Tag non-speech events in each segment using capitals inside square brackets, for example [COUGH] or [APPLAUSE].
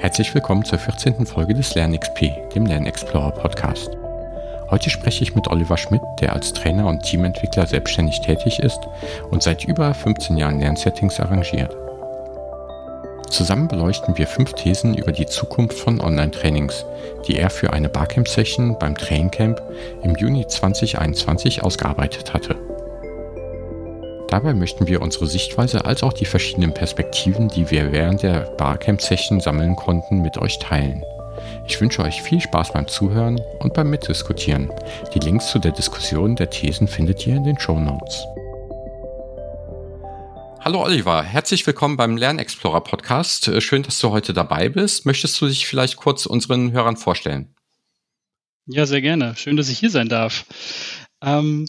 Herzlich willkommen zur 14. Folge des LernXP, dem LernExplorer Podcast. Heute spreche ich mit Oliver Schmidt, der als Trainer und Teamentwickler selbstständig tätig ist und seit über 15 Jahren Lernsettings arrangiert. Zusammen beleuchten wir fünf Thesen über die Zukunft von Online-Trainings, die er für eine Barcamp-Session beim Traincamp im Juni 2021 ausgearbeitet hatte. Dabei möchten wir unsere Sichtweise als auch die verschiedenen Perspektiven, die wir während der Barcamp-Session sammeln konnten, mit euch teilen. Ich wünsche euch viel Spaß beim Zuhören und beim Mitdiskutieren. Die Links zu der Diskussion der Thesen findet ihr in den Show Notes. Hallo Oliver, herzlich willkommen beim Lernexplorer Podcast. Äh, schön, dass du heute dabei bist. Möchtest du dich vielleicht kurz unseren Hörern vorstellen? Ja, sehr gerne. Schön, dass ich hier sein darf. Ähm,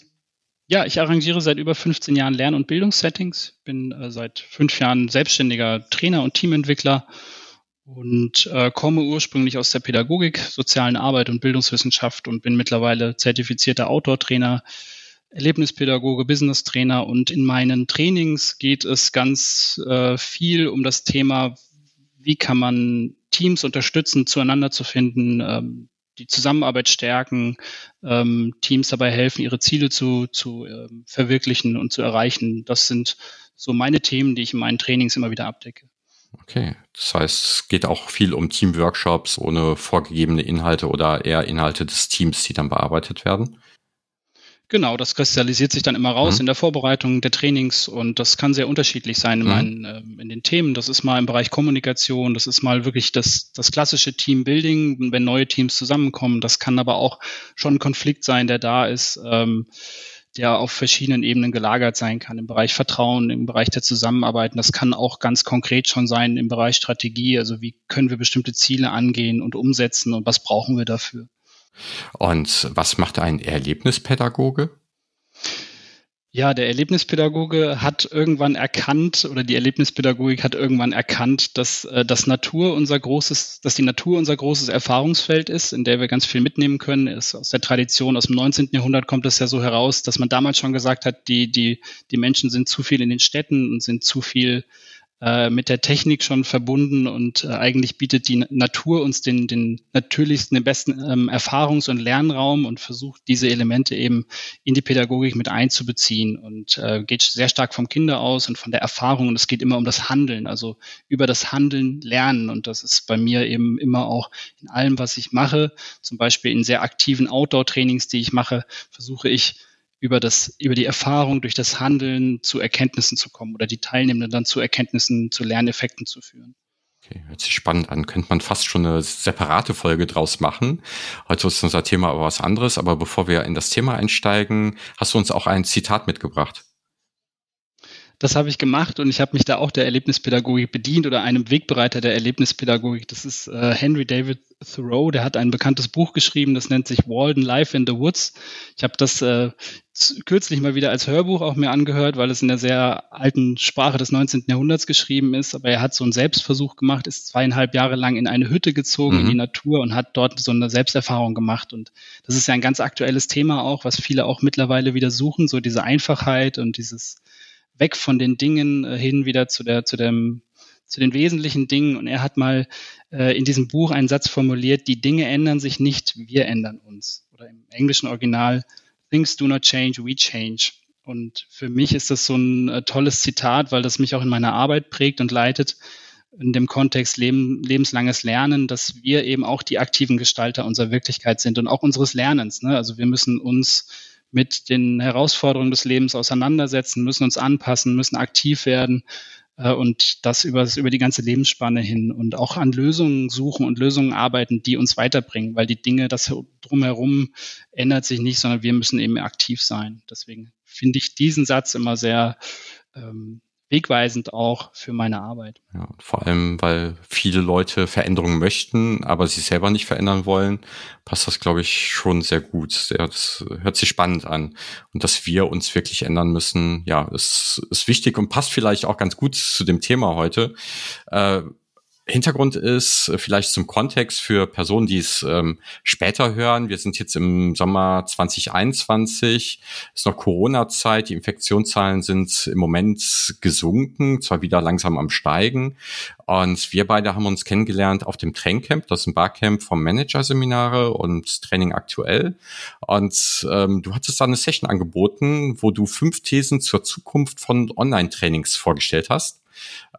ja, ich arrangiere seit über 15 Jahren Lern- und Bildungssettings, bin äh, seit fünf Jahren selbstständiger Trainer und Teamentwickler und äh, komme ursprünglich aus der Pädagogik, sozialen Arbeit und Bildungswissenschaft und bin mittlerweile zertifizierter Outdoor-Trainer, Erlebnispädagoge, Business-Trainer und in meinen Trainings geht es ganz äh, viel um das Thema, wie kann man Teams unterstützen, zueinander zu finden, ähm, die Zusammenarbeit stärken, ähm, Teams dabei helfen, ihre Ziele zu, zu ähm, verwirklichen und zu erreichen. Das sind so meine Themen, die ich in meinen Trainings immer wieder abdecke. Okay, das heißt, es geht auch viel um Teamworkshops ohne vorgegebene Inhalte oder eher Inhalte des Teams, die dann bearbeitet werden. Genau, das kristallisiert sich dann immer raus mhm. in der Vorbereitung der Trainings und das kann sehr unterschiedlich sein in, mhm. meinen, äh, in den Themen. Das ist mal im Bereich Kommunikation, das ist mal wirklich das, das klassische Teambuilding, wenn neue Teams zusammenkommen. Das kann aber auch schon ein Konflikt sein, der da ist, ähm, der auf verschiedenen Ebenen gelagert sein kann, im Bereich Vertrauen, im Bereich der Zusammenarbeit. Das kann auch ganz konkret schon sein im Bereich Strategie. Also wie können wir bestimmte Ziele angehen und umsetzen und was brauchen wir dafür? Und was macht ein Erlebnispädagoge? Ja, der Erlebnispädagoge hat irgendwann erkannt oder die Erlebnispädagogik hat irgendwann erkannt, dass äh, das Natur unser großes, dass die Natur unser großes Erfahrungsfeld ist, in der wir ganz viel mitnehmen können. Ist aus der Tradition aus dem 19. Jahrhundert kommt es ja so heraus, dass man damals schon gesagt hat, die die die Menschen sind zu viel in den Städten und sind zu viel äh, mit der Technik schon verbunden und äh, eigentlich bietet die Natur uns den, den natürlichsten, den besten ähm, Erfahrungs- und Lernraum und versucht diese Elemente eben in die Pädagogik mit einzubeziehen und äh, geht sehr stark vom Kinder aus und von der Erfahrung. Und es geht immer um das Handeln, also über das Handeln lernen. Und das ist bei mir eben immer auch in allem, was ich mache, zum Beispiel in sehr aktiven Outdoor-Trainings, die ich mache, versuche ich über das, über die Erfahrung durch das Handeln zu Erkenntnissen zu kommen oder die Teilnehmenden dann zu Erkenntnissen, zu Lerneffekten zu führen. Okay, hört sich spannend an. Könnte man fast schon eine separate Folge draus machen. Heute ist unser Thema aber was anderes. Aber bevor wir in das Thema einsteigen, hast du uns auch ein Zitat mitgebracht. Das habe ich gemacht und ich habe mich da auch der Erlebnispädagogik bedient oder einem Wegbereiter der Erlebnispädagogik. Das ist äh, Henry David Thoreau, der hat ein bekanntes Buch geschrieben, das nennt sich Walden Life in the Woods. Ich habe das äh, kürzlich mal wieder als Hörbuch auch mir angehört, weil es in der sehr alten Sprache des 19. Jahrhunderts geschrieben ist. Aber er hat so einen Selbstversuch gemacht, ist zweieinhalb Jahre lang in eine Hütte gezogen, mhm. in die Natur und hat dort so eine Selbsterfahrung gemacht. Und das ist ja ein ganz aktuelles Thema auch, was viele auch mittlerweile wieder suchen, so diese Einfachheit und dieses weg von den Dingen äh, hin wieder zu der, zu dem, zu den wesentlichen Dingen. Und er hat mal äh, in diesem Buch einen Satz formuliert, die Dinge ändern sich nicht, wir ändern uns. Oder im englischen Original, things do not change, we change. Und für mich ist das so ein äh, tolles Zitat, weil das mich auch in meiner Arbeit prägt und leitet, in dem Kontext Leben, lebenslanges Lernen, dass wir eben auch die aktiven Gestalter unserer Wirklichkeit sind und auch unseres Lernens. Ne? Also wir müssen uns mit den Herausforderungen des Lebens auseinandersetzen, müssen uns anpassen, müssen aktiv werden äh, und das über, über die ganze Lebensspanne hin und auch an Lösungen suchen und Lösungen arbeiten, die uns weiterbringen, weil die Dinge, das drumherum ändert sich nicht, sondern wir müssen eben aktiv sein. Deswegen finde ich diesen Satz immer sehr ähm, wegweisend auch für meine Arbeit. Ja, vor allem, weil viele Leute Veränderungen möchten, aber sie selber nicht verändern wollen, passt das, glaube ich, schon sehr gut. Das hört sich spannend an. Und dass wir uns wirklich ändern müssen, ja, ist, ist wichtig und passt vielleicht auch ganz gut zu dem Thema heute. Äh, Hintergrund ist äh, vielleicht zum Kontext für Personen, die es ähm, später hören. Wir sind jetzt im Sommer 2021, ist noch Corona-Zeit, die Infektionszahlen sind im Moment gesunken, zwar wieder langsam am Steigen. Und wir beide haben uns kennengelernt auf dem Traincamp, das ist ein Barcamp vom Managerseminare und Training aktuell. Und ähm, du hattest da eine Session angeboten, wo du fünf Thesen zur Zukunft von Online-Trainings vorgestellt hast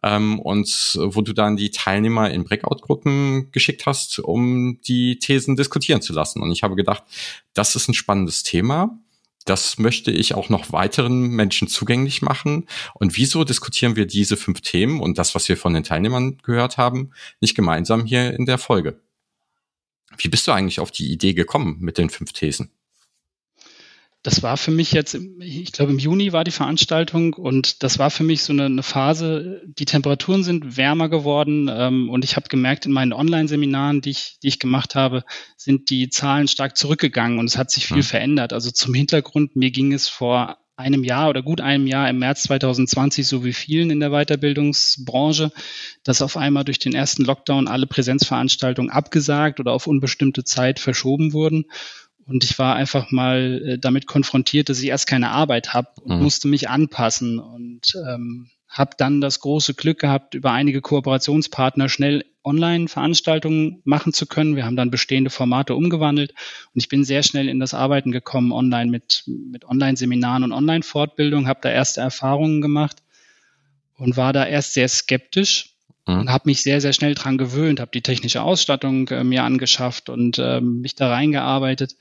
ähm, und wo du dann die Teilnehmer in Breakout-Gruppen geschickt hast, um die Thesen diskutieren zu lassen. Und ich habe gedacht, das ist ein spannendes Thema. Das möchte ich auch noch weiteren Menschen zugänglich machen. Und wieso diskutieren wir diese fünf Themen und das, was wir von den Teilnehmern gehört haben, nicht gemeinsam hier in der Folge? Wie bist du eigentlich auf die Idee gekommen mit den fünf Thesen? Das war für mich jetzt, ich glaube im Juni war die Veranstaltung und das war für mich so eine, eine Phase, die Temperaturen sind wärmer geworden ähm, und ich habe gemerkt, in meinen Online-Seminaren, die ich, die ich gemacht habe, sind die Zahlen stark zurückgegangen und es hat sich viel mhm. verändert. Also zum Hintergrund, mir ging es vor einem Jahr oder gut einem Jahr im März 2020, so wie vielen in der Weiterbildungsbranche, dass auf einmal durch den ersten Lockdown alle Präsenzveranstaltungen abgesagt oder auf unbestimmte Zeit verschoben wurden. Und ich war einfach mal äh, damit konfrontiert, dass ich erst keine Arbeit habe und mhm. musste mich anpassen und ähm, habe dann das große Glück gehabt, über einige Kooperationspartner schnell Online-Veranstaltungen machen zu können. Wir haben dann bestehende Formate umgewandelt und ich bin sehr schnell in das Arbeiten gekommen, online mit, mit Online-Seminaren und Online-Fortbildung, habe da erste Erfahrungen gemacht und war da erst sehr skeptisch. Und habe mich sehr, sehr schnell dran gewöhnt, habe die technische Ausstattung äh, mir angeschafft und äh, mich da reingearbeitet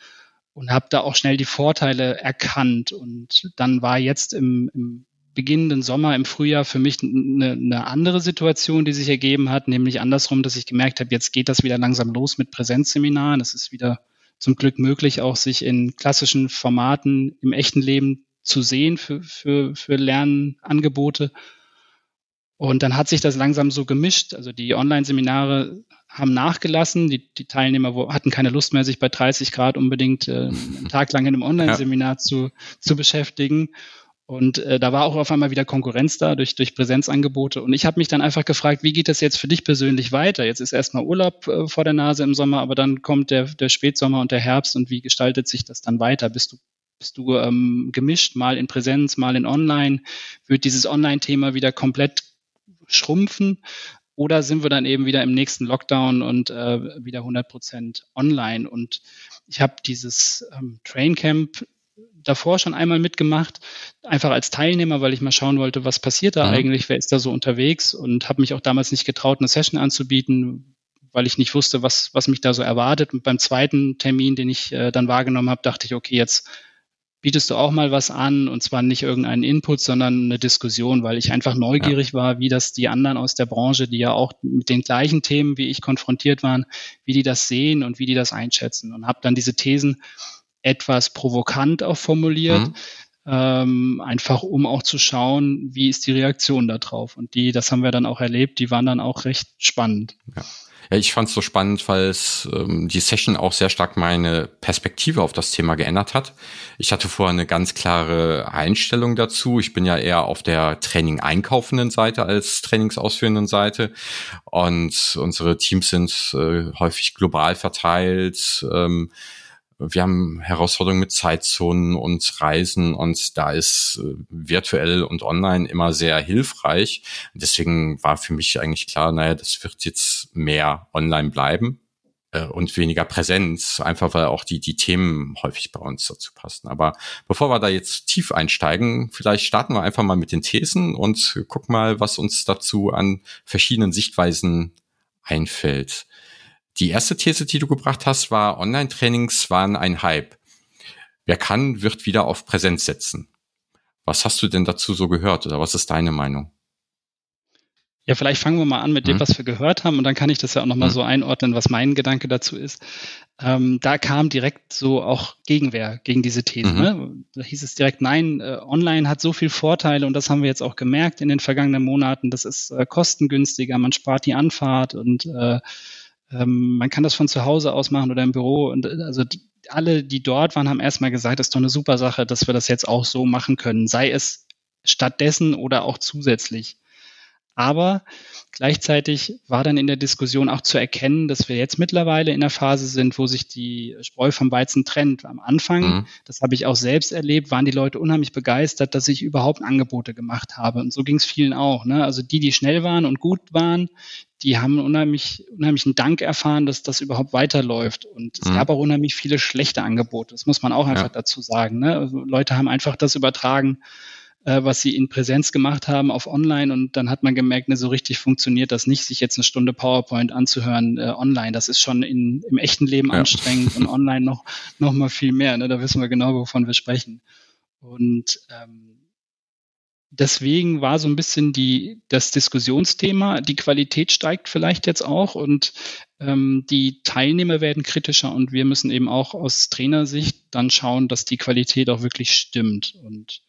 und habe da auch schnell die Vorteile erkannt. Und dann war jetzt im, im beginnenden Sommer, im Frühjahr für mich eine, eine andere Situation, die sich ergeben hat, nämlich andersrum, dass ich gemerkt habe, jetzt geht das wieder langsam los mit Präsenzseminaren. Es ist wieder zum Glück möglich, auch sich in klassischen Formaten im echten Leben zu sehen für, für, für Lernangebote. Und dann hat sich das langsam so gemischt. Also die Online-Seminare haben nachgelassen. Die, die Teilnehmer hatten keine Lust mehr, sich bei 30 Grad unbedingt äh, einen Tag lang in einem [LAUGHS] Online-Seminar ja. zu, zu beschäftigen. Und äh, da war auch auf einmal wieder Konkurrenz da durch, durch Präsenzangebote. Und ich habe mich dann einfach gefragt, wie geht das jetzt für dich persönlich weiter? Jetzt ist erstmal Urlaub äh, vor der Nase im Sommer, aber dann kommt der, der Spätsommer und der Herbst und wie gestaltet sich das dann weiter? Bist du, bist du ähm, gemischt, mal in Präsenz, mal in Online? Wird dieses Online-Thema wieder komplett schrumpfen? Oder sind wir dann eben wieder im nächsten Lockdown und äh, wieder 100 Prozent online? Und ich habe dieses ähm, Train Camp davor schon einmal mitgemacht, einfach als Teilnehmer, weil ich mal schauen wollte, was passiert da mhm. eigentlich, wer ist da so unterwegs und habe mich auch damals nicht getraut, eine Session anzubieten, weil ich nicht wusste, was, was mich da so erwartet. Und beim zweiten Termin, den ich äh, dann wahrgenommen habe, dachte ich, okay, jetzt bietest du auch mal was an und zwar nicht irgendeinen Input, sondern eine Diskussion, weil ich einfach neugierig ja. war, wie das die anderen aus der Branche, die ja auch mit den gleichen Themen wie ich konfrontiert waren, wie die das sehen und wie die das einschätzen und habe dann diese Thesen etwas provokant auch formuliert. Mhm. Ähm, einfach um auch zu schauen, wie ist die Reaktion darauf. Und die, das haben wir dann auch erlebt, die waren dann auch recht spannend. Ja. Ich fand es so spannend, weil es ähm, die Session auch sehr stark meine Perspektive auf das Thema geändert hat. Ich hatte vorher eine ganz klare Einstellung dazu. Ich bin ja eher auf der Training einkaufenden Seite als Trainingsausführenden Seite. Und unsere Teams sind äh, häufig global verteilt. Ähm, wir haben Herausforderungen mit Zeitzonen und Reisen und da ist äh, virtuell und online immer sehr hilfreich. Deswegen war für mich eigentlich klar, naja, das wird jetzt mehr online bleiben äh, und weniger Präsenz, einfach weil auch die, die Themen häufig bei uns dazu passen. Aber bevor wir da jetzt tief einsteigen, vielleicht starten wir einfach mal mit den Thesen und gucken mal, was uns dazu an verschiedenen Sichtweisen einfällt. Die erste These, die du gebracht hast, war, Online-Trainings waren ein Hype. Wer kann, wird wieder auf Präsenz setzen. Was hast du denn dazu so gehört oder was ist deine Meinung? Ja, vielleicht fangen wir mal an mit dem, hm. was wir gehört haben und dann kann ich das ja auch nochmal hm. so einordnen, was mein Gedanke dazu ist. Ähm, da kam direkt so auch Gegenwehr gegen diese These. Mhm. Ne? Da hieß es direkt, nein, äh, online hat so viel Vorteile und das haben wir jetzt auch gemerkt in den vergangenen Monaten. Das ist äh, kostengünstiger, man spart die Anfahrt und äh, ähm, man kann das von zu Hause aus machen oder im Büro. Und äh, also alle, die dort waren, haben erstmal gesagt, das ist doch eine super Sache, dass wir das jetzt auch so machen können. Sei es stattdessen oder auch zusätzlich. Aber gleichzeitig war dann in der Diskussion auch zu erkennen, dass wir jetzt mittlerweile in der Phase sind, wo sich die Spreu vom Weizen trennt. Am Anfang, mhm. das habe ich auch selbst erlebt, waren die Leute unheimlich begeistert, dass ich überhaupt Angebote gemacht habe. Und so ging es vielen auch. Ne? Also die, die schnell waren und gut waren, die haben unheimlich, unheimlichen Dank erfahren, dass das überhaupt weiterläuft. Und es mhm. gab auch unheimlich viele schlechte Angebote. Das muss man auch einfach ja. dazu sagen. Ne? Also Leute haben einfach das übertragen, äh, was sie in Präsenz gemacht haben auf Online und dann hat man gemerkt, ne, so richtig funktioniert das nicht, sich jetzt eine Stunde PowerPoint anzuhören äh, online. Das ist schon in, im echten Leben ja. anstrengend und [LAUGHS] online noch, noch mal viel mehr. Ne? Da wissen wir genau, wovon wir sprechen. Und ähm, deswegen war so ein bisschen die, das Diskussionsthema, die Qualität steigt vielleicht jetzt auch und ähm, die Teilnehmer werden kritischer und wir müssen eben auch aus Trainersicht dann schauen, dass die Qualität auch wirklich stimmt. Und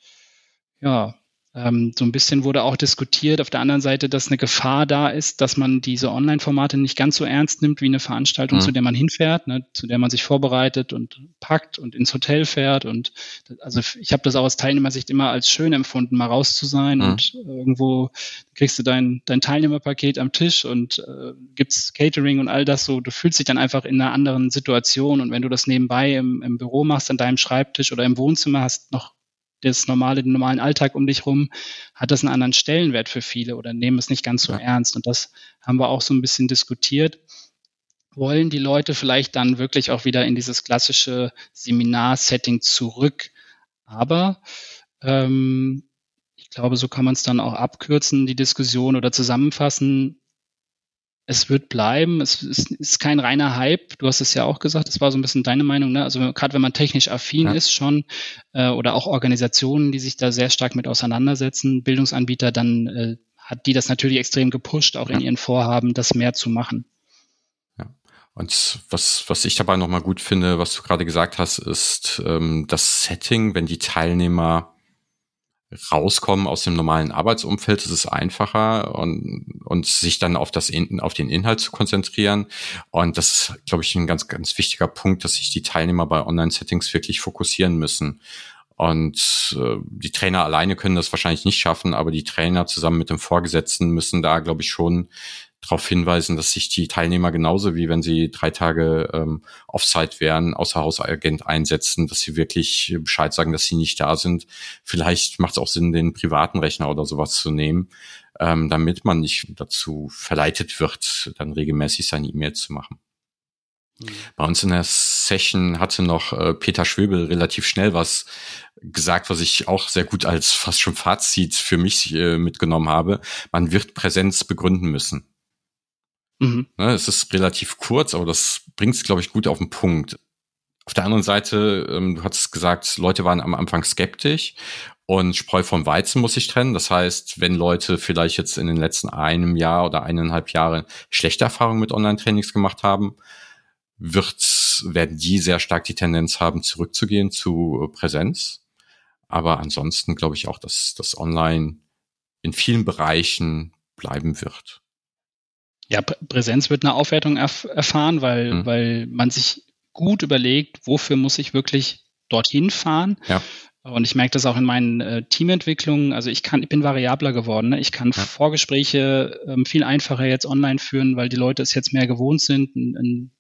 ja, ähm, so ein bisschen wurde auch diskutiert auf der anderen Seite, dass eine Gefahr da ist, dass man diese Online-Formate nicht ganz so ernst nimmt wie eine Veranstaltung, mhm. zu der man hinfährt, ne, zu der man sich vorbereitet und packt und ins Hotel fährt. Und also ich habe das auch aus Teilnehmersicht immer als schön empfunden, mal raus zu sein mhm. und irgendwo kriegst du dein, dein Teilnehmerpaket am Tisch und äh, gibt's Catering und all das so. Du fühlst dich dann einfach in einer anderen Situation und wenn du das nebenbei im, im Büro machst, an deinem Schreibtisch oder im Wohnzimmer, hast noch das normale, den normalen Alltag um dich rum, hat das einen anderen Stellenwert für viele oder nehmen es nicht ganz so ja. ernst. Und das haben wir auch so ein bisschen diskutiert. Wollen die Leute vielleicht dann wirklich auch wieder in dieses klassische Seminar-Setting zurück? Aber ähm, ich glaube, so kann man es dann auch abkürzen, die Diskussion oder zusammenfassen es wird bleiben. Es ist, ist, kein reiner Hype. Du hast es ja auch gesagt, das war so ein bisschen deine Meinung. Ne? Also gerade wenn man technisch affin ja. ist schon äh, oder auch Organisationen, die sich da sehr stark mit auseinandersetzen, Bildungsanbieter, dann äh, hat die das natürlich extrem gepusht, auch ja. in ihren Vorhaben, das mehr zu machen. Ja. Und was, was ich dabei nochmal gut finde, was du gerade gesagt hast, ist ähm, das Setting, wenn die Teilnehmer rauskommen aus dem normalen Arbeitsumfeld, ist es einfacher und, und sich dann auf das auf den Inhalt zu konzentrieren. Und das ist, glaube ich, ein ganz, ganz wichtiger Punkt, dass sich die Teilnehmer bei Online-Settings wirklich fokussieren müssen. Und äh, die Trainer alleine können das wahrscheinlich nicht schaffen, aber die Trainer zusammen mit dem Vorgesetzten müssen da, glaube ich, schon darauf hinweisen, dass sich die Teilnehmer genauso wie wenn sie drei Tage ähm, Offsite wären, außer Hausagent einsetzen, dass sie wirklich Bescheid sagen, dass sie nicht da sind. Vielleicht macht es auch Sinn, den privaten Rechner oder sowas zu nehmen, ähm, damit man nicht dazu verleitet wird, dann regelmäßig seine E-Mails zu machen. Mhm. Bei uns in der Session hatte noch äh, Peter Schwebel relativ schnell was gesagt, was ich auch sehr gut als fast schon Fazit für mich äh, mitgenommen habe. Man wird Präsenz begründen müssen. Mhm. Ne, es ist relativ kurz, aber das bringt es, glaube ich, gut auf den Punkt. Auf der anderen Seite, ähm, du hast gesagt, Leute waren am Anfang skeptisch und Spreu vom Weizen muss ich trennen. Das heißt, wenn Leute vielleicht jetzt in den letzten einem Jahr oder eineinhalb Jahre schlechte Erfahrungen mit Online-Trainings gemacht haben, wird, werden die sehr stark die Tendenz haben, zurückzugehen zu Präsenz. Aber ansonsten glaube ich auch, dass das Online in vielen Bereichen bleiben wird. Ja, Präsenz wird eine Aufwertung erf erfahren, weil, mhm. weil man sich gut überlegt, wofür muss ich wirklich dorthin fahren. Ja. Und ich merke das auch in meinen äh, Teamentwicklungen. Also ich kann, ich bin variabler geworden. Ne? Ich kann ja. Vorgespräche ähm, viel einfacher jetzt online führen, weil die Leute es jetzt mehr gewohnt sind, ein, ein,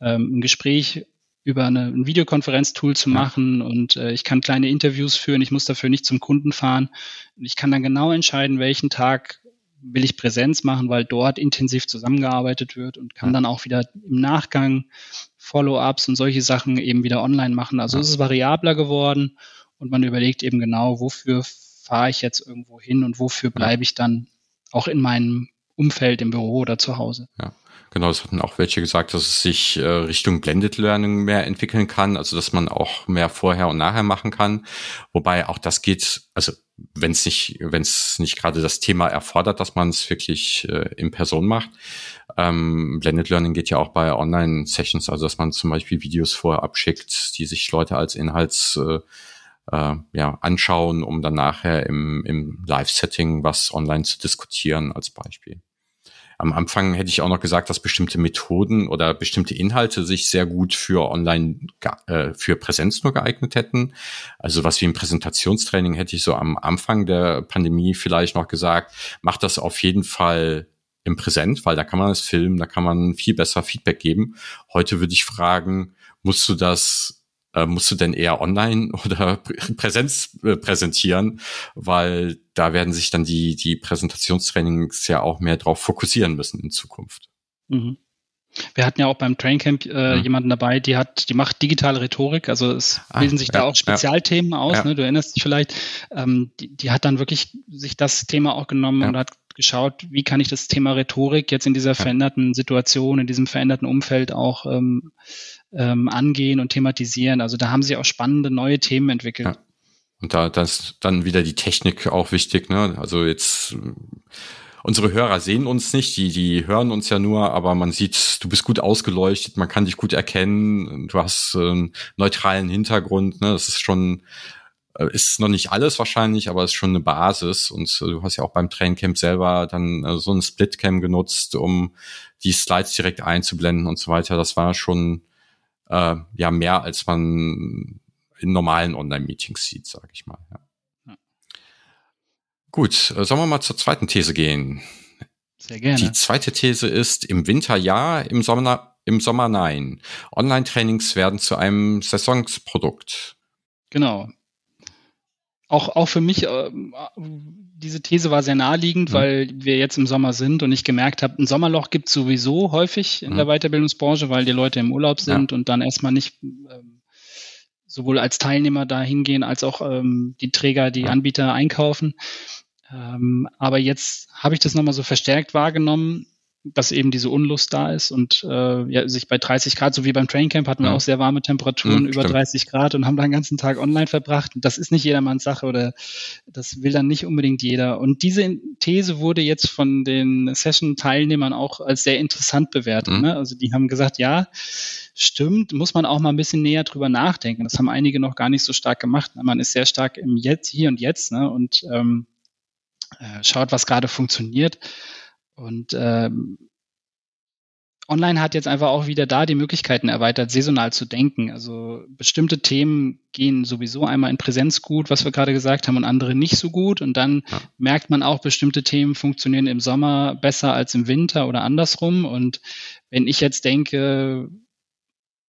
ähm, ein Gespräch über eine, ein Videokonferenztool zu ja. machen und äh, ich kann kleine Interviews führen. Ich muss dafür nicht zum Kunden fahren. Ich kann dann genau entscheiden, welchen Tag will ich Präsenz machen, weil dort intensiv zusammengearbeitet wird und kann dann auch wieder im Nachgang Follow-ups und solche Sachen eben wieder online machen. Also es ist variabler geworden und man überlegt eben genau, wofür fahre ich jetzt irgendwo hin und wofür bleibe ich dann auch in meinem Umfeld im Büro oder zu Hause. Ja. Genau, es hatten auch welche gesagt, dass es sich äh, Richtung Blended Learning mehr entwickeln kann, also dass man auch mehr vorher und nachher machen kann. Wobei auch das geht, also wenn es nicht, wenn es nicht gerade das Thema erfordert, dass man es wirklich äh, in Person macht. Ähm, Blended Learning geht ja auch bei Online-Sessions, also dass man zum Beispiel Videos vorher abschickt, die sich Leute als Inhalts äh, äh, ja, anschauen, um dann nachher im, im Live-Setting was online zu diskutieren als Beispiel. Am Anfang hätte ich auch noch gesagt, dass bestimmte Methoden oder bestimmte Inhalte sich sehr gut für online, äh, für Präsenz nur geeignet hätten. Also was wie ein Präsentationstraining hätte ich so am Anfang der Pandemie vielleicht noch gesagt, macht das auf jeden Fall im Präsent, weil da kann man es filmen, da kann man viel besser Feedback geben. Heute würde ich fragen, musst du das äh, musst du denn eher online [LAUGHS] oder Präsenz äh, präsentieren, weil da werden sich dann die, die Präsentationstrainings ja auch mehr drauf fokussieren müssen in Zukunft. Mhm. Wir hatten ja auch beim Traincamp äh, mhm. jemanden dabei, die hat, die macht digitale Rhetorik, also es ah, bilden sich ja, da auch Spezialthemen ja. aus, ja. Ne, du erinnerst dich vielleicht. Ähm, die, die, hat dann wirklich sich das Thema auch genommen und hat geschaut, wie kann ich das Thema Rhetorik jetzt in dieser veränderten Situation, in diesem veränderten Umfeld auch ähm, ähm, angehen und thematisieren. Also da haben sie auch spannende neue Themen entwickelt. Ja. Und da, ist dann wieder die Technik auch wichtig. Ne? Also jetzt unsere Hörer sehen uns nicht, die, die hören uns ja nur, aber man sieht, du bist gut ausgeleuchtet, man kann dich gut erkennen, du hast einen neutralen Hintergrund, ne? Das ist schon, ist noch nicht alles wahrscheinlich, aber ist schon eine Basis. Und äh, du hast ja auch beim Traincamp selber dann äh, so ein Splitcam genutzt, um die Slides direkt einzublenden und so weiter. Das war schon äh, ja mehr, als man in normalen Online-Meetings sieht, sage ich mal. Ja. ja. Gut, äh, sollen wir mal zur zweiten These gehen? Sehr gerne. Die zweite These ist, im Winter ja, im Sommer, im Sommer nein. Online-Trainings werden zu einem Saisonsprodukt. Genau. Auch, auch für mich, äh, diese These war sehr naheliegend, mhm. weil wir jetzt im Sommer sind und ich gemerkt habe, ein Sommerloch gibt es sowieso häufig in mhm. der Weiterbildungsbranche, weil die Leute im Urlaub sind ja. und dann erstmal nicht ähm, sowohl als Teilnehmer da hingehen, als auch ähm, die Träger, die ja. Anbieter einkaufen. Ähm, aber jetzt habe ich das nochmal so verstärkt wahrgenommen, dass eben diese Unlust da ist und äh, ja, sich bei 30 Grad, so wie beim Traincamp, hatten wir ja. auch sehr warme Temperaturen, mhm, über stimmt. 30 Grad und haben da den ganzen Tag online verbracht. Das ist nicht jedermanns Sache oder das will dann nicht unbedingt jeder. Und diese These wurde jetzt von den Session-Teilnehmern auch als sehr interessant bewertet. Mhm. Ne? Also die haben gesagt, ja, stimmt, muss man auch mal ein bisschen näher drüber nachdenken. Das haben einige noch gar nicht so stark gemacht. Man ist sehr stark im Jetzt, hier und jetzt ne? und ähm, äh, schaut, was gerade funktioniert. Und ähm, Online hat jetzt einfach auch wieder da die Möglichkeiten erweitert, saisonal zu denken. Also bestimmte Themen gehen sowieso einmal in Präsenz gut, was wir gerade gesagt haben, und andere nicht so gut. Und dann ja. merkt man auch, bestimmte Themen funktionieren im Sommer besser als im Winter oder andersrum. Und wenn ich jetzt denke,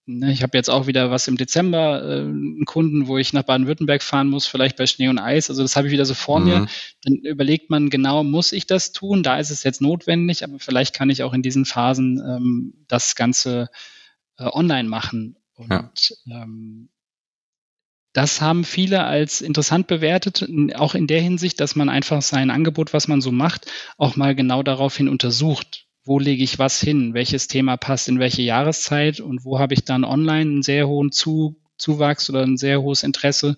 ich habe jetzt auch wieder was im Dezember, äh, einen Kunden, wo ich nach Baden-Württemberg fahren muss, vielleicht bei Schnee und Eis. Also das habe ich wieder so vor mhm. mir. Dann überlegt man genau, muss ich das tun? Da ist es jetzt notwendig, aber vielleicht kann ich auch in diesen Phasen ähm, das Ganze äh, online machen. Und ja. ähm, das haben viele als interessant bewertet, auch in der Hinsicht, dass man einfach sein Angebot, was man so macht, auch mal genau daraufhin untersucht wo lege ich was hin, welches Thema passt in welche Jahreszeit? Und wo habe ich dann online einen sehr hohen Zu Zuwachs oder ein sehr hohes Interesse?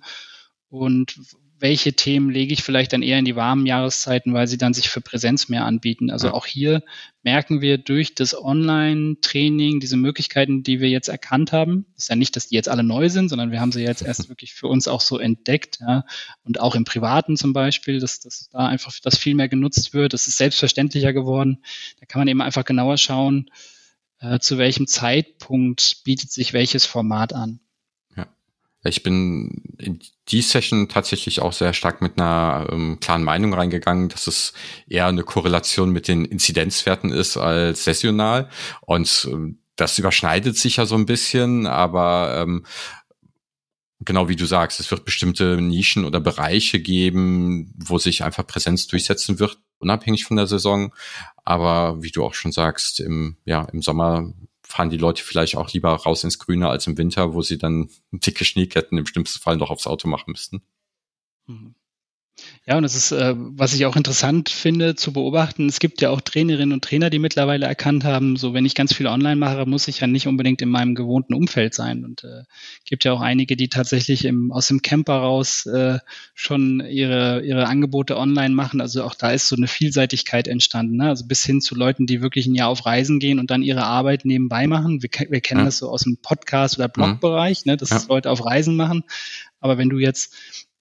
Und welche Themen lege ich vielleicht dann eher in die warmen Jahreszeiten, weil sie dann sich für Präsenz mehr anbieten. Also ja. auch hier merken wir durch das Online-Training diese Möglichkeiten, die wir jetzt erkannt haben. ist ja nicht, dass die jetzt alle neu sind, sondern wir haben sie jetzt erst [LAUGHS] wirklich für uns auch so entdeckt. Ja. Und auch im Privaten zum Beispiel, dass, dass da einfach das viel mehr genutzt wird. Das ist selbstverständlicher geworden. Da kann man eben einfach genauer schauen, äh, zu welchem Zeitpunkt bietet sich welches Format an. Ich bin in die Session tatsächlich auch sehr stark mit einer ähm, klaren Meinung reingegangen, dass es eher eine Korrelation mit den Inzidenzwerten ist als sessional. Und ähm, das überschneidet sich ja so ein bisschen, aber ähm, genau wie du sagst, es wird bestimmte Nischen oder Bereiche geben, wo sich einfach Präsenz durchsetzen wird, unabhängig von der Saison. Aber wie du auch schon sagst, im, ja, im Sommer fahren die Leute vielleicht auch lieber raus ins Grüne als im Winter, wo sie dann [LAUGHS] dicke Schneeketten im schlimmsten Fall noch aufs Auto machen müssten. Mhm. Ja, und es ist, äh, was ich auch interessant finde zu beobachten, es gibt ja auch Trainerinnen und Trainer, die mittlerweile erkannt haben, so wenn ich ganz viel online mache, muss ich ja nicht unbedingt in meinem gewohnten Umfeld sein. Und äh, gibt ja auch einige, die tatsächlich im, aus dem Camper raus äh, schon ihre, ihre Angebote online machen. Also auch da ist so eine Vielseitigkeit entstanden. Ne? Also bis hin zu Leuten, die wirklich ein Jahr auf Reisen gehen und dann ihre Arbeit nebenbei machen. Wir, wir kennen ja. das so aus dem Podcast- oder Blogbereich, ne? dass ja. Leute auf Reisen machen. Aber wenn du jetzt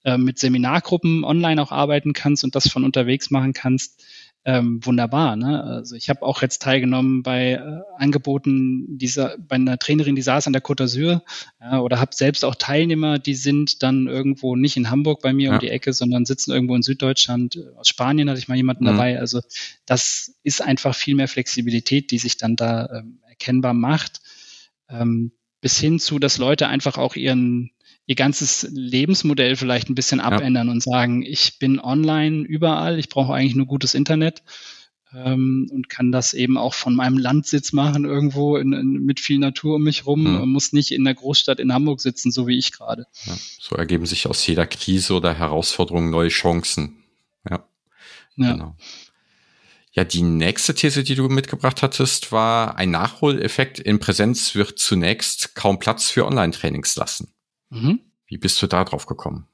äh, mit Seminargruppen online auch arbeiten kannst und das von unterwegs machen kannst, ähm, wunderbar. Ne? Also ich habe auch jetzt teilgenommen bei äh, Angeboten dieser, bei einer Trainerin, die saß an der Côte d'Azur ja, oder habe selbst auch Teilnehmer, die sind dann irgendwo nicht in Hamburg bei mir ja. um die Ecke, sondern sitzen irgendwo in Süddeutschland. Aus Spanien hatte ich mal jemanden mhm. dabei. Also das ist einfach viel mehr Flexibilität, die sich dann da ähm, erkennbar macht. Ähm, bis hin zu, dass Leute einfach auch ihren ihr ganzes Lebensmodell vielleicht ein bisschen abändern ja. und sagen, ich bin online überall, ich brauche eigentlich nur gutes Internet ähm, und kann das eben auch von meinem Landsitz machen, irgendwo in, in, mit viel Natur um mich rum mhm. und muss nicht in der Großstadt in Hamburg sitzen, so wie ich gerade. Ja, so ergeben sich aus jeder Krise oder Herausforderung neue Chancen. Ja. ja. Genau. Ja, die nächste These, die du mitgebracht hattest, war, ein Nachholeffekt in Präsenz wird zunächst kaum Platz für Online-Trainings lassen. Mhm. Wie bist du da drauf gekommen?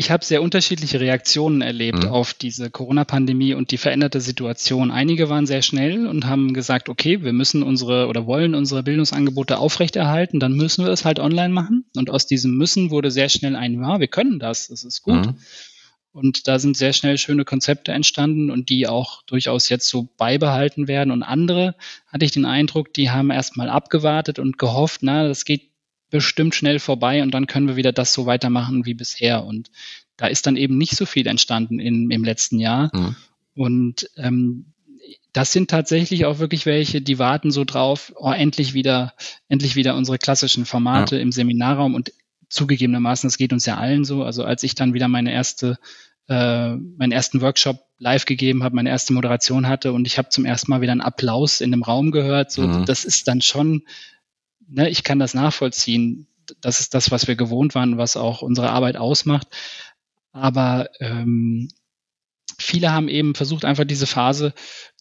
Ich habe sehr unterschiedliche Reaktionen erlebt mhm. auf diese Corona-Pandemie und die veränderte Situation. Einige waren sehr schnell und haben gesagt, okay, wir müssen unsere oder wollen unsere Bildungsangebote aufrechterhalten, dann müssen wir es halt online machen. Und aus diesem Müssen wurde sehr schnell ein, ja, wir können das, das ist gut. Mhm. Und da sind sehr schnell schöne Konzepte entstanden und die auch durchaus jetzt so beibehalten werden. Und andere hatte ich den Eindruck, die haben erstmal abgewartet und gehofft, na, das geht bestimmt schnell vorbei und dann können wir wieder das so weitermachen wie bisher. Und da ist dann eben nicht so viel entstanden in, im letzten Jahr. Mhm. Und ähm, das sind tatsächlich auch wirklich welche, die warten so drauf, oh, endlich wieder, endlich wieder unsere klassischen Formate ja. im Seminarraum und zugegebenermaßen, das geht uns ja allen so. Also als ich dann wieder meine erste, äh, meinen ersten Workshop live gegeben habe, meine erste Moderation hatte und ich habe zum ersten Mal wieder einen Applaus in einem Raum gehört, so mhm. das ist dann schon ne, ich kann das nachvollziehen. Das ist das, was wir gewohnt waren, was auch unsere Arbeit ausmacht. Aber ähm, viele haben eben versucht, einfach diese Phase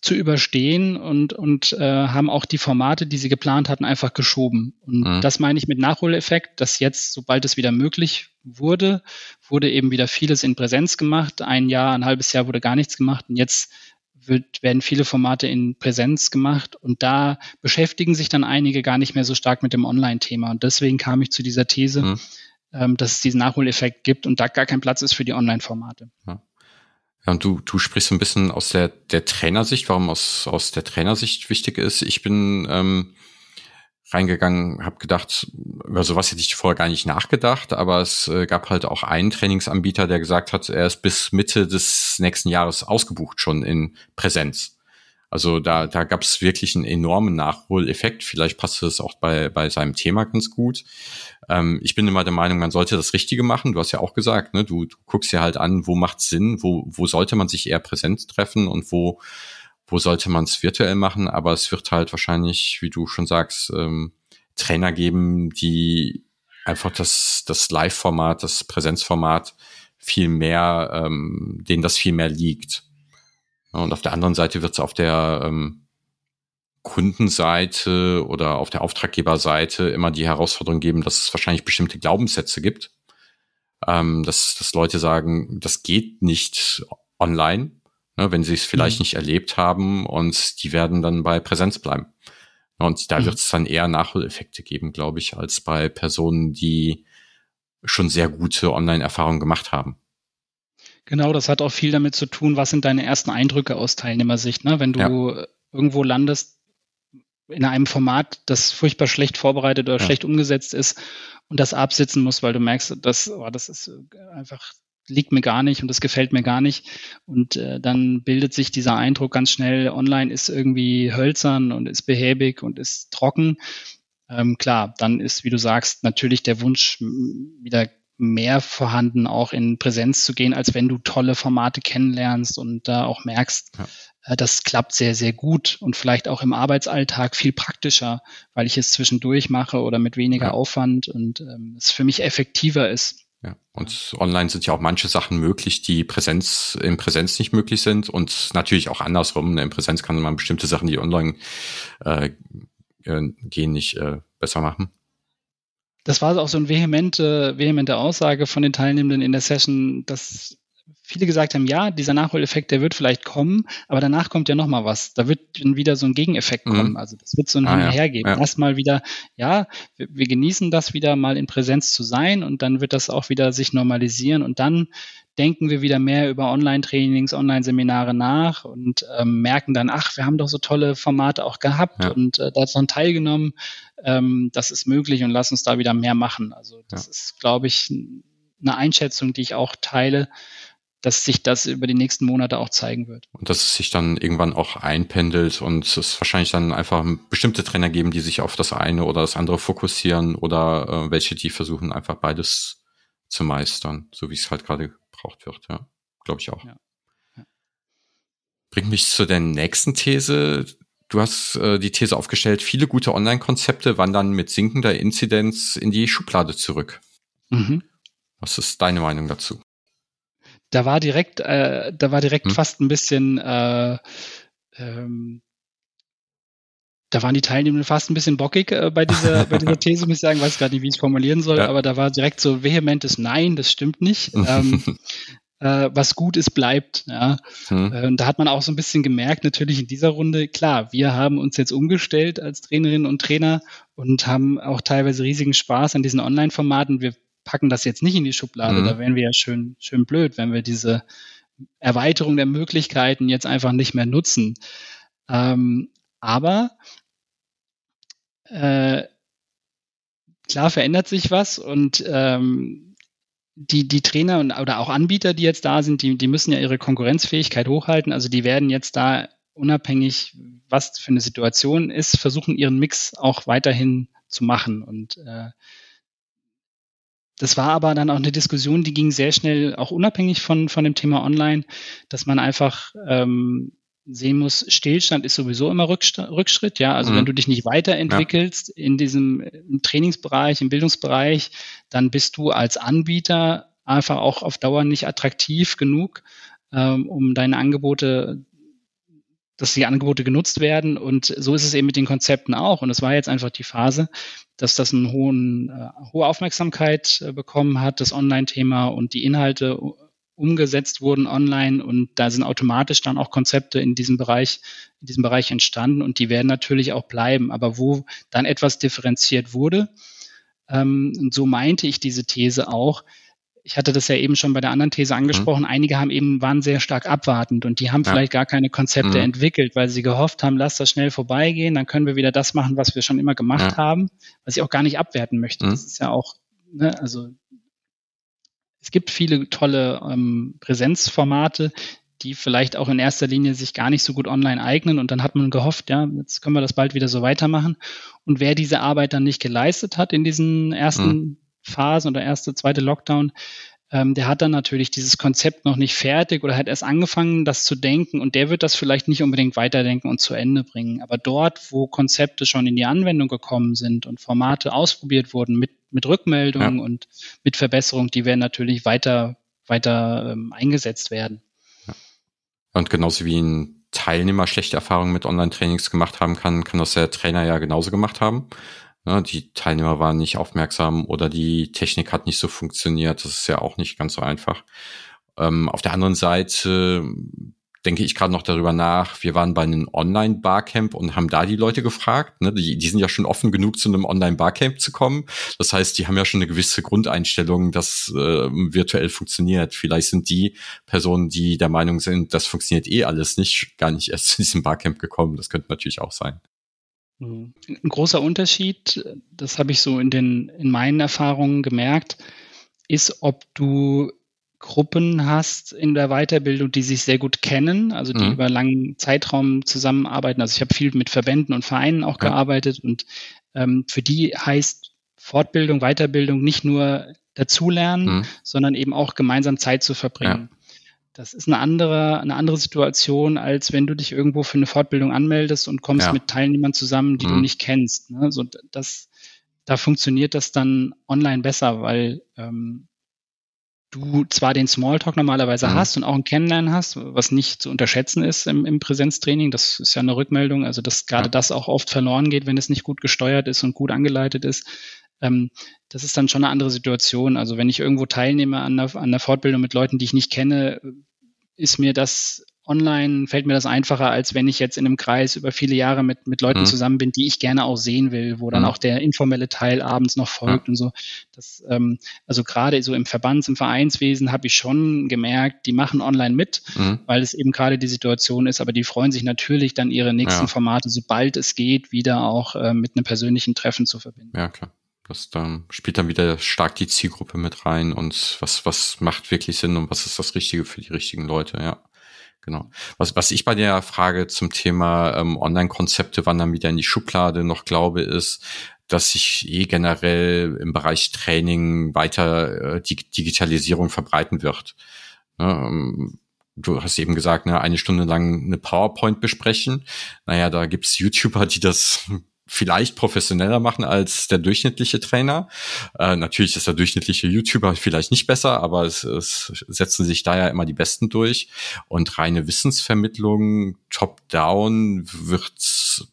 zu überstehen und, und äh, haben auch die Formate, die sie geplant hatten, einfach geschoben. Und mhm. das meine ich mit Nachholeffekt, dass jetzt, sobald es wieder möglich wurde, wurde eben wieder vieles in Präsenz gemacht. Ein Jahr, ein halbes Jahr wurde gar nichts gemacht. Und jetzt wird, werden viele Formate in Präsenz gemacht und da beschäftigen sich dann einige gar nicht mehr so stark mit dem Online-Thema. Und deswegen kam ich zu dieser These, mhm. ähm, dass es diesen Nachholeffekt gibt und da gar kein Platz ist für die Online-Formate. Ja. ja. und du, du sprichst so ein bisschen aus der, der Trainersicht, warum aus, aus der Trainersicht wichtig ist. Ich bin ähm, reingegangen, habe gedacht, über sowas hätte ich vorher gar nicht nachgedacht, aber es äh, gab halt auch einen Trainingsanbieter, der gesagt hat, er ist bis Mitte des nächsten Jahres ausgebucht schon in Präsenz. Also da, da gab es wirklich einen enormen Nachholeffekt. Vielleicht passt es auch bei, bei seinem Thema ganz gut. Ähm, ich bin immer der Meinung, man sollte das Richtige machen. Du hast ja auch gesagt, ne, du, du guckst dir halt an, wo macht Sinn, wo, wo sollte man sich eher präsent treffen und wo wo sollte man es virtuell machen, aber es wird halt wahrscheinlich, wie du schon sagst, ähm, Trainer geben, die einfach das, das Live-Format, das Präsenzformat viel mehr, ähm, denen das viel mehr liegt. Und auf der anderen Seite wird es auf der ähm, Kundenseite oder auf der Auftraggeberseite immer die Herausforderung geben, dass es wahrscheinlich bestimmte Glaubenssätze gibt, ähm, dass, dass Leute sagen, das geht nicht online ne, wenn sie es vielleicht mhm. nicht erlebt haben und die werden dann bei Präsenz bleiben. Und da mhm. wird es dann eher Nachholeffekte geben, glaube ich, als bei Personen, die schon sehr gute Online-Erfahrungen gemacht haben. Genau, das hat auch viel damit zu tun, was sind deine ersten Eindrücke aus Teilnehmersicht. Ne? Wenn du ja. irgendwo landest in einem Format, das furchtbar schlecht vorbereitet oder ja. schlecht umgesetzt ist und das absitzen musst, weil du merkst, dass, oh, das ist einfach liegt mir gar nicht und das gefällt mir gar nicht. Und äh, dann bildet sich dieser Eindruck ganz schnell, online ist irgendwie hölzern und ist behäbig und ist trocken. Ähm, klar, dann ist, wie du sagst, natürlich der Wunsch wieder mehr vorhanden, auch in Präsenz zu gehen, als wenn du tolle Formate kennenlernst und da auch merkst, ja. äh, das klappt sehr, sehr gut und vielleicht auch im Arbeitsalltag viel praktischer, weil ich es zwischendurch mache oder mit weniger ja. Aufwand und ähm, es für mich effektiver ist. Ja, und online sind ja auch manche Sachen möglich, die Präsenz in Präsenz nicht möglich sind und natürlich auch andersrum. Ne, in Präsenz kann man bestimmte Sachen, die online äh, äh, gehen, nicht äh, besser machen. Das war auch so eine vehemente, vehemente Aussage von den Teilnehmenden in der Session, dass viele gesagt haben, ja, dieser Nachholeffekt, der wird vielleicht kommen, aber danach kommt ja noch mal was. Da wird dann wieder so ein Gegeneffekt mhm. kommen. Also das wird so ein ah, Hinterher ja. geben. Ja. Erstmal wieder, ja, wir, wir, genießen das wieder mal in Präsenz zu sein und dann wird das auch wieder sich normalisieren und dann denken wir wieder mehr über Online-Trainings, Online-Seminare nach und ähm, merken dann, ach, wir haben doch so tolle Formate auch gehabt ja. und äh, daran teilgenommen. Ähm, das ist möglich und lass uns da wieder mehr machen. Also das ja. ist, glaube ich, eine Einschätzung, die ich auch teile, dass sich das über die nächsten Monate auch zeigen wird. Und dass es sich dann irgendwann auch einpendelt und es wahrscheinlich dann einfach bestimmte Trainer geben, die sich auf das eine oder das andere fokussieren oder äh, welche, die versuchen einfach beides zu meistern, so wie es halt gerade gebraucht wird, ja. Glaube ich auch. Ja. Ja. Bringt mich zu der nächsten These. Du hast äh, die These aufgestellt, viele gute Online-Konzepte wandern mit sinkender Inzidenz in die Schublade zurück. Mhm. Was ist deine Meinung dazu? Da war direkt, äh, da war direkt hm. fast ein bisschen äh, ähm, da waren die Teilnehmenden fast ein bisschen bockig äh, bei, dieser, [LAUGHS] bei dieser These, muss ich sagen, weiß gerade nicht, wie ich es formulieren soll, ja. aber da war direkt so vehementes Nein, das stimmt nicht. [LAUGHS] ähm, äh, was gut ist, bleibt. Ja. Hm. Äh, da hat man auch so ein bisschen gemerkt, natürlich in dieser Runde, klar, wir haben uns jetzt umgestellt als Trainerinnen und Trainer und haben auch teilweise riesigen Spaß an diesen Online-Formaten. Wir packen das jetzt nicht in die Schublade, hm. da wären wir ja schön, schön blöd, wenn wir diese Erweiterung der Möglichkeiten jetzt einfach nicht mehr nutzen. Ähm, aber äh, klar verändert sich was und ähm, die, die Trainer und, oder auch Anbieter, die jetzt da sind, die, die müssen ja ihre Konkurrenzfähigkeit hochhalten. Also die werden jetzt da unabhängig, was für eine Situation ist, versuchen ihren Mix auch weiterhin zu machen. Und äh, das war aber dann auch eine Diskussion, die ging sehr schnell, auch unabhängig von, von dem Thema Online, dass man einfach ähm, sehen muss, Stillstand ist sowieso immer Rückschritt, ja. Also mhm. wenn du dich nicht weiterentwickelst ja. in diesem im Trainingsbereich, im Bildungsbereich, dann bist du als Anbieter einfach auch auf Dauer nicht attraktiv genug, ähm, um deine Angebote, dass die Angebote genutzt werden. Und so ist es eben mit den Konzepten auch. Und es war jetzt einfach die Phase, dass das eine hohen, äh, hohe Aufmerksamkeit äh, bekommen hat, das Online-Thema und die Inhalte umgesetzt wurden online und da sind automatisch dann auch Konzepte in diesem Bereich, in diesem Bereich entstanden und die werden natürlich auch bleiben. Aber wo dann etwas differenziert wurde, ähm, so meinte ich diese These auch, ich hatte das ja eben schon bei der anderen These angesprochen, mhm. einige haben eben, waren sehr stark abwartend und die haben ja. vielleicht gar keine Konzepte mhm. entwickelt, weil sie gehofft haben, lass das schnell vorbeigehen, dann können wir wieder das machen, was wir schon immer gemacht ja. haben, was ich auch gar nicht abwerten möchte. Mhm. Das ist ja auch, ne, also es gibt viele tolle ähm, Präsenzformate, die vielleicht auch in erster Linie sich gar nicht so gut online eignen. Und dann hat man gehofft, ja, jetzt können wir das bald wieder so weitermachen. Und wer diese Arbeit dann nicht geleistet hat in diesen ersten mhm. Phasen oder erste, zweite Lockdown, ähm, der hat dann natürlich dieses Konzept noch nicht fertig oder hat erst angefangen, das zu denken und der wird das vielleicht nicht unbedingt weiterdenken und zu Ende bringen. Aber dort, wo Konzepte schon in die Anwendung gekommen sind und Formate ausprobiert wurden mit, mit Rückmeldungen ja. und mit Verbesserung, die werden natürlich weiter, weiter ähm, eingesetzt werden. Ja. Und genauso wie ein Teilnehmer schlechte Erfahrungen mit Online-Trainings gemacht haben kann, kann das der Trainer ja genauso gemacht haben. Ne, die Teilnehmer waren nicht aufmerksam oder die Technik hat nicht so funktioniert. Das ist ja auch nicht ganz so einfach. Ähm, auf der anderen Seite denke ich gerade noch darüber nach. Wir waren bei einem Online-Barcamp und haben da die Leute gefragt. Ne? Die, die sind ja schon offen genug, zu einem Online-Barcamp zu kommen. Das heißt, die haben ja schon eine gewisse Grundeinstellung, dass äh, virtuell funktioniert. Vielleicht sind die Personen, die der Meinung sind, das funktioniert eh alles nicht, gar nicht erst zu diesem Barcamp gekommen. Das könnte natürlich auch sein. Mhm. Ein großer Unterschied, das habe ich so in den, in meinen Erfahrungen gemerkt, ist, ob du Gruppen hast in der Weiterbildung, die sich sehr gut kennen, also die mhm. über langen Zeitraum zusammenarbeiten. Also ich habe viel mit Verbänden und Vereinen auch ja. gearbeitet und ähm, für die heißt Fortbildung, Weiterbildung nicht nur dazulernen, mhm. sondern eben auch gemeinsam Zeit zu verbringen. Ja. Das ist eine andere, eine andere Situation, als wenn du dich irgendwo für eine Fortbildung anmeldest und kommst ja. mit Teilnehmern zusammen, die mhm. du nicht kennst. Ne? So, das, da funktioniert das dann online besser, weil ähm, du zwar den Smalltalk normalerweise mhm. hast und auch ein Kennenlernen hast, was nicht zu unterschätzen ist im, im Präsenztraining. Das ist ja eine Rückmeldung, also dass gerade ja. das auch oft verloren geht, wenn es nicht gut gesteuert ist und gut angeleitet ist. Ähm, das ist dann schon eine andere Situation. Also wenn ich irgendwo teilnehme an einer, an einer Fortbildung mit Leuten, die ich nicht kenne, ist mir das online fällt mir das einfacher, als wenn ich jetzt in einem Kreis über viele Jahre mit, mit Leuten mhm. zusammen bin, die ich gerne auch sehen will, wo dann mhm. auch der informelle Teil abends noch folgt ja. und so. Das, ähm, also gerade so im Verbands-, im Vereinswesen habe ich schon gemerkt, die machen online mit, mhm. weil es eben gerade die Situation ist, aber die freuen sich natürlich dann ihre nächsten ja. Formate, sobald es geht, wieder auch äh, mit einem persönlichen Treffen zu verbinden. Ja, klar. Das dann spielt dann wieder stark die Zielgruppe mit rein und was, was macht wirklich Sinn und was ist das Richtige für die richtigen Leute, ja. Genau. Was, was ich bei der Frage zum Thema ähm, Online-Konzepte wandern wieder in die Schublade noch glaube, ist, dass sich eh generell im Bereich Training weiter äh, die Digitalisierung verbreiten wird. Ne, ähm, du hast eben gesagt, ne, eine Stunde lang eine PowerPoint besprechen. Naja, da gibt's YouTuber, die das vielleicht professioneller machen als der durchschnittliche Trainer. Äh, natürlich ist der durchschnittliche YouTuber vielleicht nicht besser, aber es, es setzen sich da ja immer die Besten durch. Und reine Wissensvermittlung, top-down, wird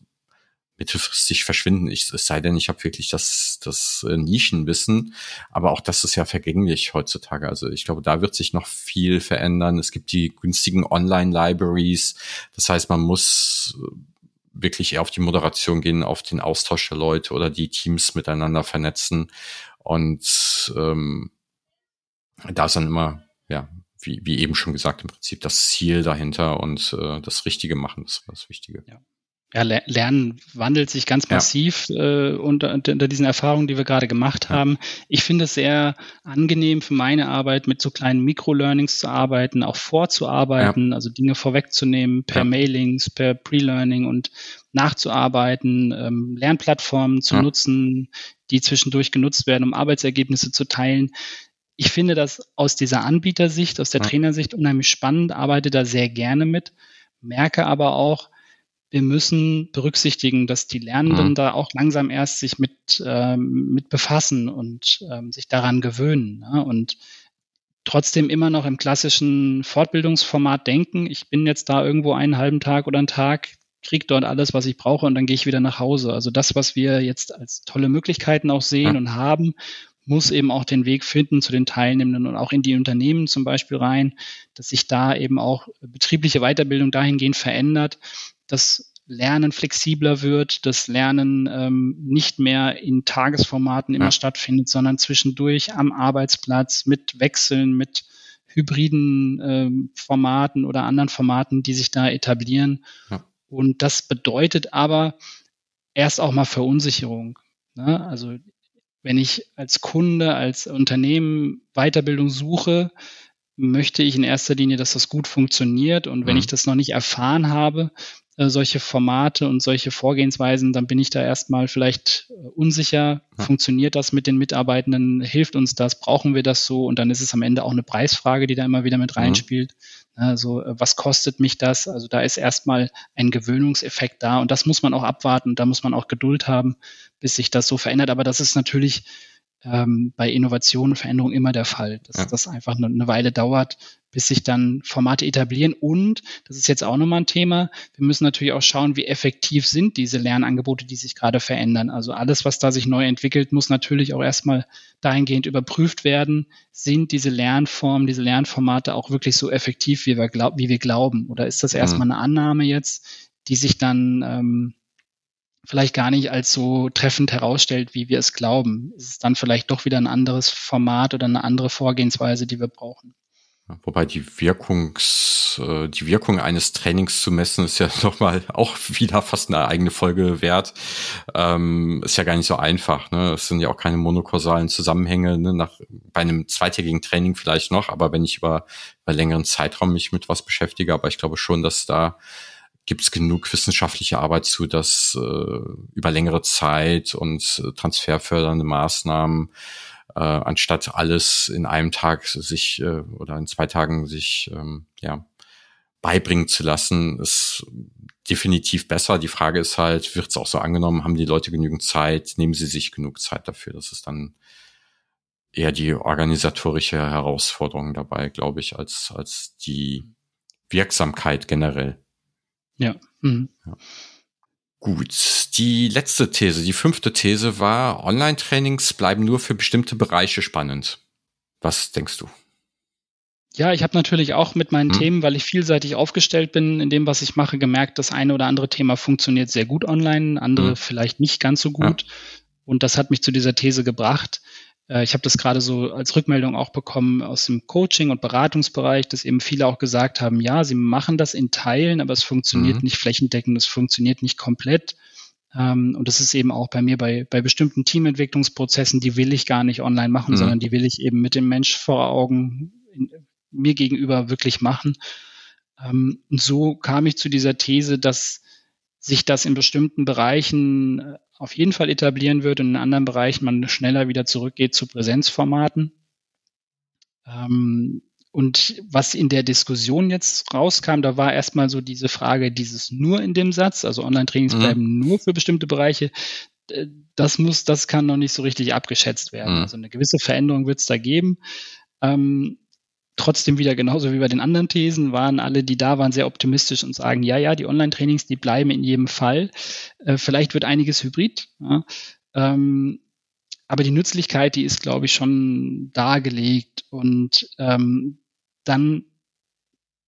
mittelfristig verschwinden. Ich, es sei denn, ich habe wirklich das, das äh, Nischenwissen, aber auch das ist ja vergänglich heutzutage. Also ich glaube, da wird sich noch viel verändern. Es gibt die günstigen Online-Libraries. Das heißt, man muss wirklich eher auf die Moderation gehen, auf den Austausch der Leute oder die Teams miteinander vernetzen. Und ähm, da ist dann immer, ja, wie, wie eben schon gesagt, im Prinzip das Ziel dahinter und äh, das Richtige machen, das ist das Wichtige. Ja ja, Lernen wandelt sich ganz massiv ja. äh, unter, unter diesen Erfahrungen, die wir gerade gemacht haben. Ich finde es sehr angenehm für meine Arbeit, mit so kleinen Mikro-Learnings zu arbeiten, auch vorzuarbeiten, ja. also Dinge vorwegzunehmen per. Mailings, per Pre-Learning und nachzuarbeiten, ähm, Lernplattformen zu nutzen, die zwischendurch genutzt werden, um Arbeitsergebnisse zu teilen. Ich finde das aus dieser Anbietersicht, aus der Trainersicht unheimlich spannend, arbeite da sehr gerne mit, merke aber auch, wir müssen berücksichtigen, dass die Lernenden mhm. da auch langsam erst sich mit, ähm, mit befassen und ähm, sich daran gewöhnen. Ne? Und trotzdem immer noch im klassischen Fortbildungsformat denken. Ich bin jetzt da irgendwo einen halben Tag oder einen Tag, kriege dort alles, was ich brauche und dann gehe ich wieder nach Hause. Also das, was wir jetzt als tolle Möglichkeiten auch sehen ja. und haben, muss eben auch den Weg finden zu den Teilnehmenden und auch in die Unternehmen zum Beispiel rein, dass sich da eben auch betriebliche Weiterbildung dahingehend verändert, dass Lernen flexibler wird, dass Lernen ähm, nicht mehr in Tagesformaten immer ja. stattfindet, sondern zwischendurch am Arbeitsplatz mit Wechseln, mit hybriden ähm, Formaten oder anderen Formaten, die sich da etablieren. Ja. Und das bedeutet aber erst auch mal Verunsicherung. Ne? Also wenn ich als Kunde, als Unternehmen Weiterbildung suche, möchte ich in erster Linie, dass das gut funktioniert. Und wenn mhm. ich das noch nicht erfahren habe, äh, solche Formate und solche Vorgehensweisen, dann bin ich da erstmal vielleicht äh, unsicher. Ja. Funktioniert das mit den Mitarbeitenden? Hilft uns das? Brauchen wir das so? Und dann ist es am Ende auch eine Preisfrage, die da immer wieder mit mhm. reinspielt. Mhm. Also, äh, was kostet mich das? Also, da ist erstmal ein Gewöhnungseffekt da und das muss man auch abwarten. Da muss man auch Geduld haben, bis sich das so verändert. Aber das ist natürlich ähm, bei Innovation und Veränderung immer der Fall, dass ja. das einfach eine, eine Weile dauert, bis sich dann Formate etablieren. Und, das ist jetzt auch nochmal ein Thema, wir müssen natürlich auch schauen, wie effektiv sind diese Lernangebote, die sich gerade verändern. Also alles, was da sich neu entwickelt, muss natürlich auch erstmal dahingehend überprüft werden. Sind diese Lernformen, diese Lernformate auch wirklich so effektiv, wie wir, glaub, wie wir glauben? Oder ist das mhm. erstmal eine Annahme jetzt, die sich dann ähm, vielleicht gar nicht als so treffend herausstellt, wie wir es glauben. Es ist dann vielleicht doch wieder ein anderes Format oder eine andere Vorgehensweise, die wir brauchen. Wobei die Wirkungs, äh, die Wirkung eines Trainings zu messen, ist ja [LAUGHS] nochmal auch wieder fast eine eigene Folge wert. Ähm, ist ja gar nicht so einfach. Ne? Es sind ja auch keine monokausalen Zusammenhänge. Ne? Nach, bei einem zweitägigen Training vielleicht noch, aber wenn ich über, über längeren Zeitraum mich mit was beschäftige, aber ich glaube schon, dass da gibt es genug wissenschaftliche Arbeit zu, dass äh, über längere Zeit und äh, transferfördernde Maßnahmen äh, anstatt alles in einem Tag sich äh, oder in zwei Tagen sich ähm, ja beibringen zu lassen, ist definitiv besser. Die Frage ist halt, wird es auch so angenommen? Haben die Leute genügend Zeit? Nehmen sie sich genug Zeit dafür? Das ist dann eher die organisatorische Herausforderung dabei, glaube ich, als als die Wirksamkeit generell. Ja. Mhm. ja. Gut, die letzte These, die fünfte These war, Online-Trainings bleiben nur für bestimmte Bereiche spannend. Was denkst du? ja, ich habe natürlich auch mit meinen hm. Themen, weil ich vielseitig aufgestellt bin in dem, was ich mache, gemerkt, das eine oder andere Thema funktioniert sehr gut online, andere hm. vielleicht nicht ganz so gut. Ja. Und das hat mich zu dieser These gebracht. Äh, ich habe das gerade so als Rückmeldung auch bekommen aus dem Coaching- und Beratungsbereich, dass eben viele auch gesagt haben, ja, sie machen das in Teilen, aber es funktioniert mhm. nicht flächendeckend, es funktioniert nicht komplett. Ähm, und das ist eben auch bei mir bei, bei bestimmten Teamentwicklungsprozessen, die will ich gar nicht online machen, mhm. sondern die will ich eben mit dem Mensch vor Augen in, mir gegenüber wirklich machen. Ähm, und so kam ich zu dieser These, dass sich das in bestimmten Bereichen äh, auf jeden Fall etablieren wird und in anderen Bereichen man schneller wieder zurückgeht zu Präsenzformaten. Ähm, und was in der Diskussion jetzt rauskam, da war erstmal so diese Frage, dieses nur in dem Satz, also Online-Trainings mhm. bleiben nur für bestimmte Bereiche. Äh, das muss, das kann noch nicht so richtig abgeschätzt werden. Mhm. Also eine gewisse Veränderung wird es da geben. Ähm, trotzdem wieder genauso wie bei den anderen Thesen waren alle, die da waren, sehr optimistisch und sagen, ja, ja, die Online-Trainings, die bleiben in jedem Fall. Äh, vielleicht wird einiges hybrid. Ja. Ähm, aber die Nützlichkeit, die ist, glaube ich, schon dargelegt. Und ähm, dann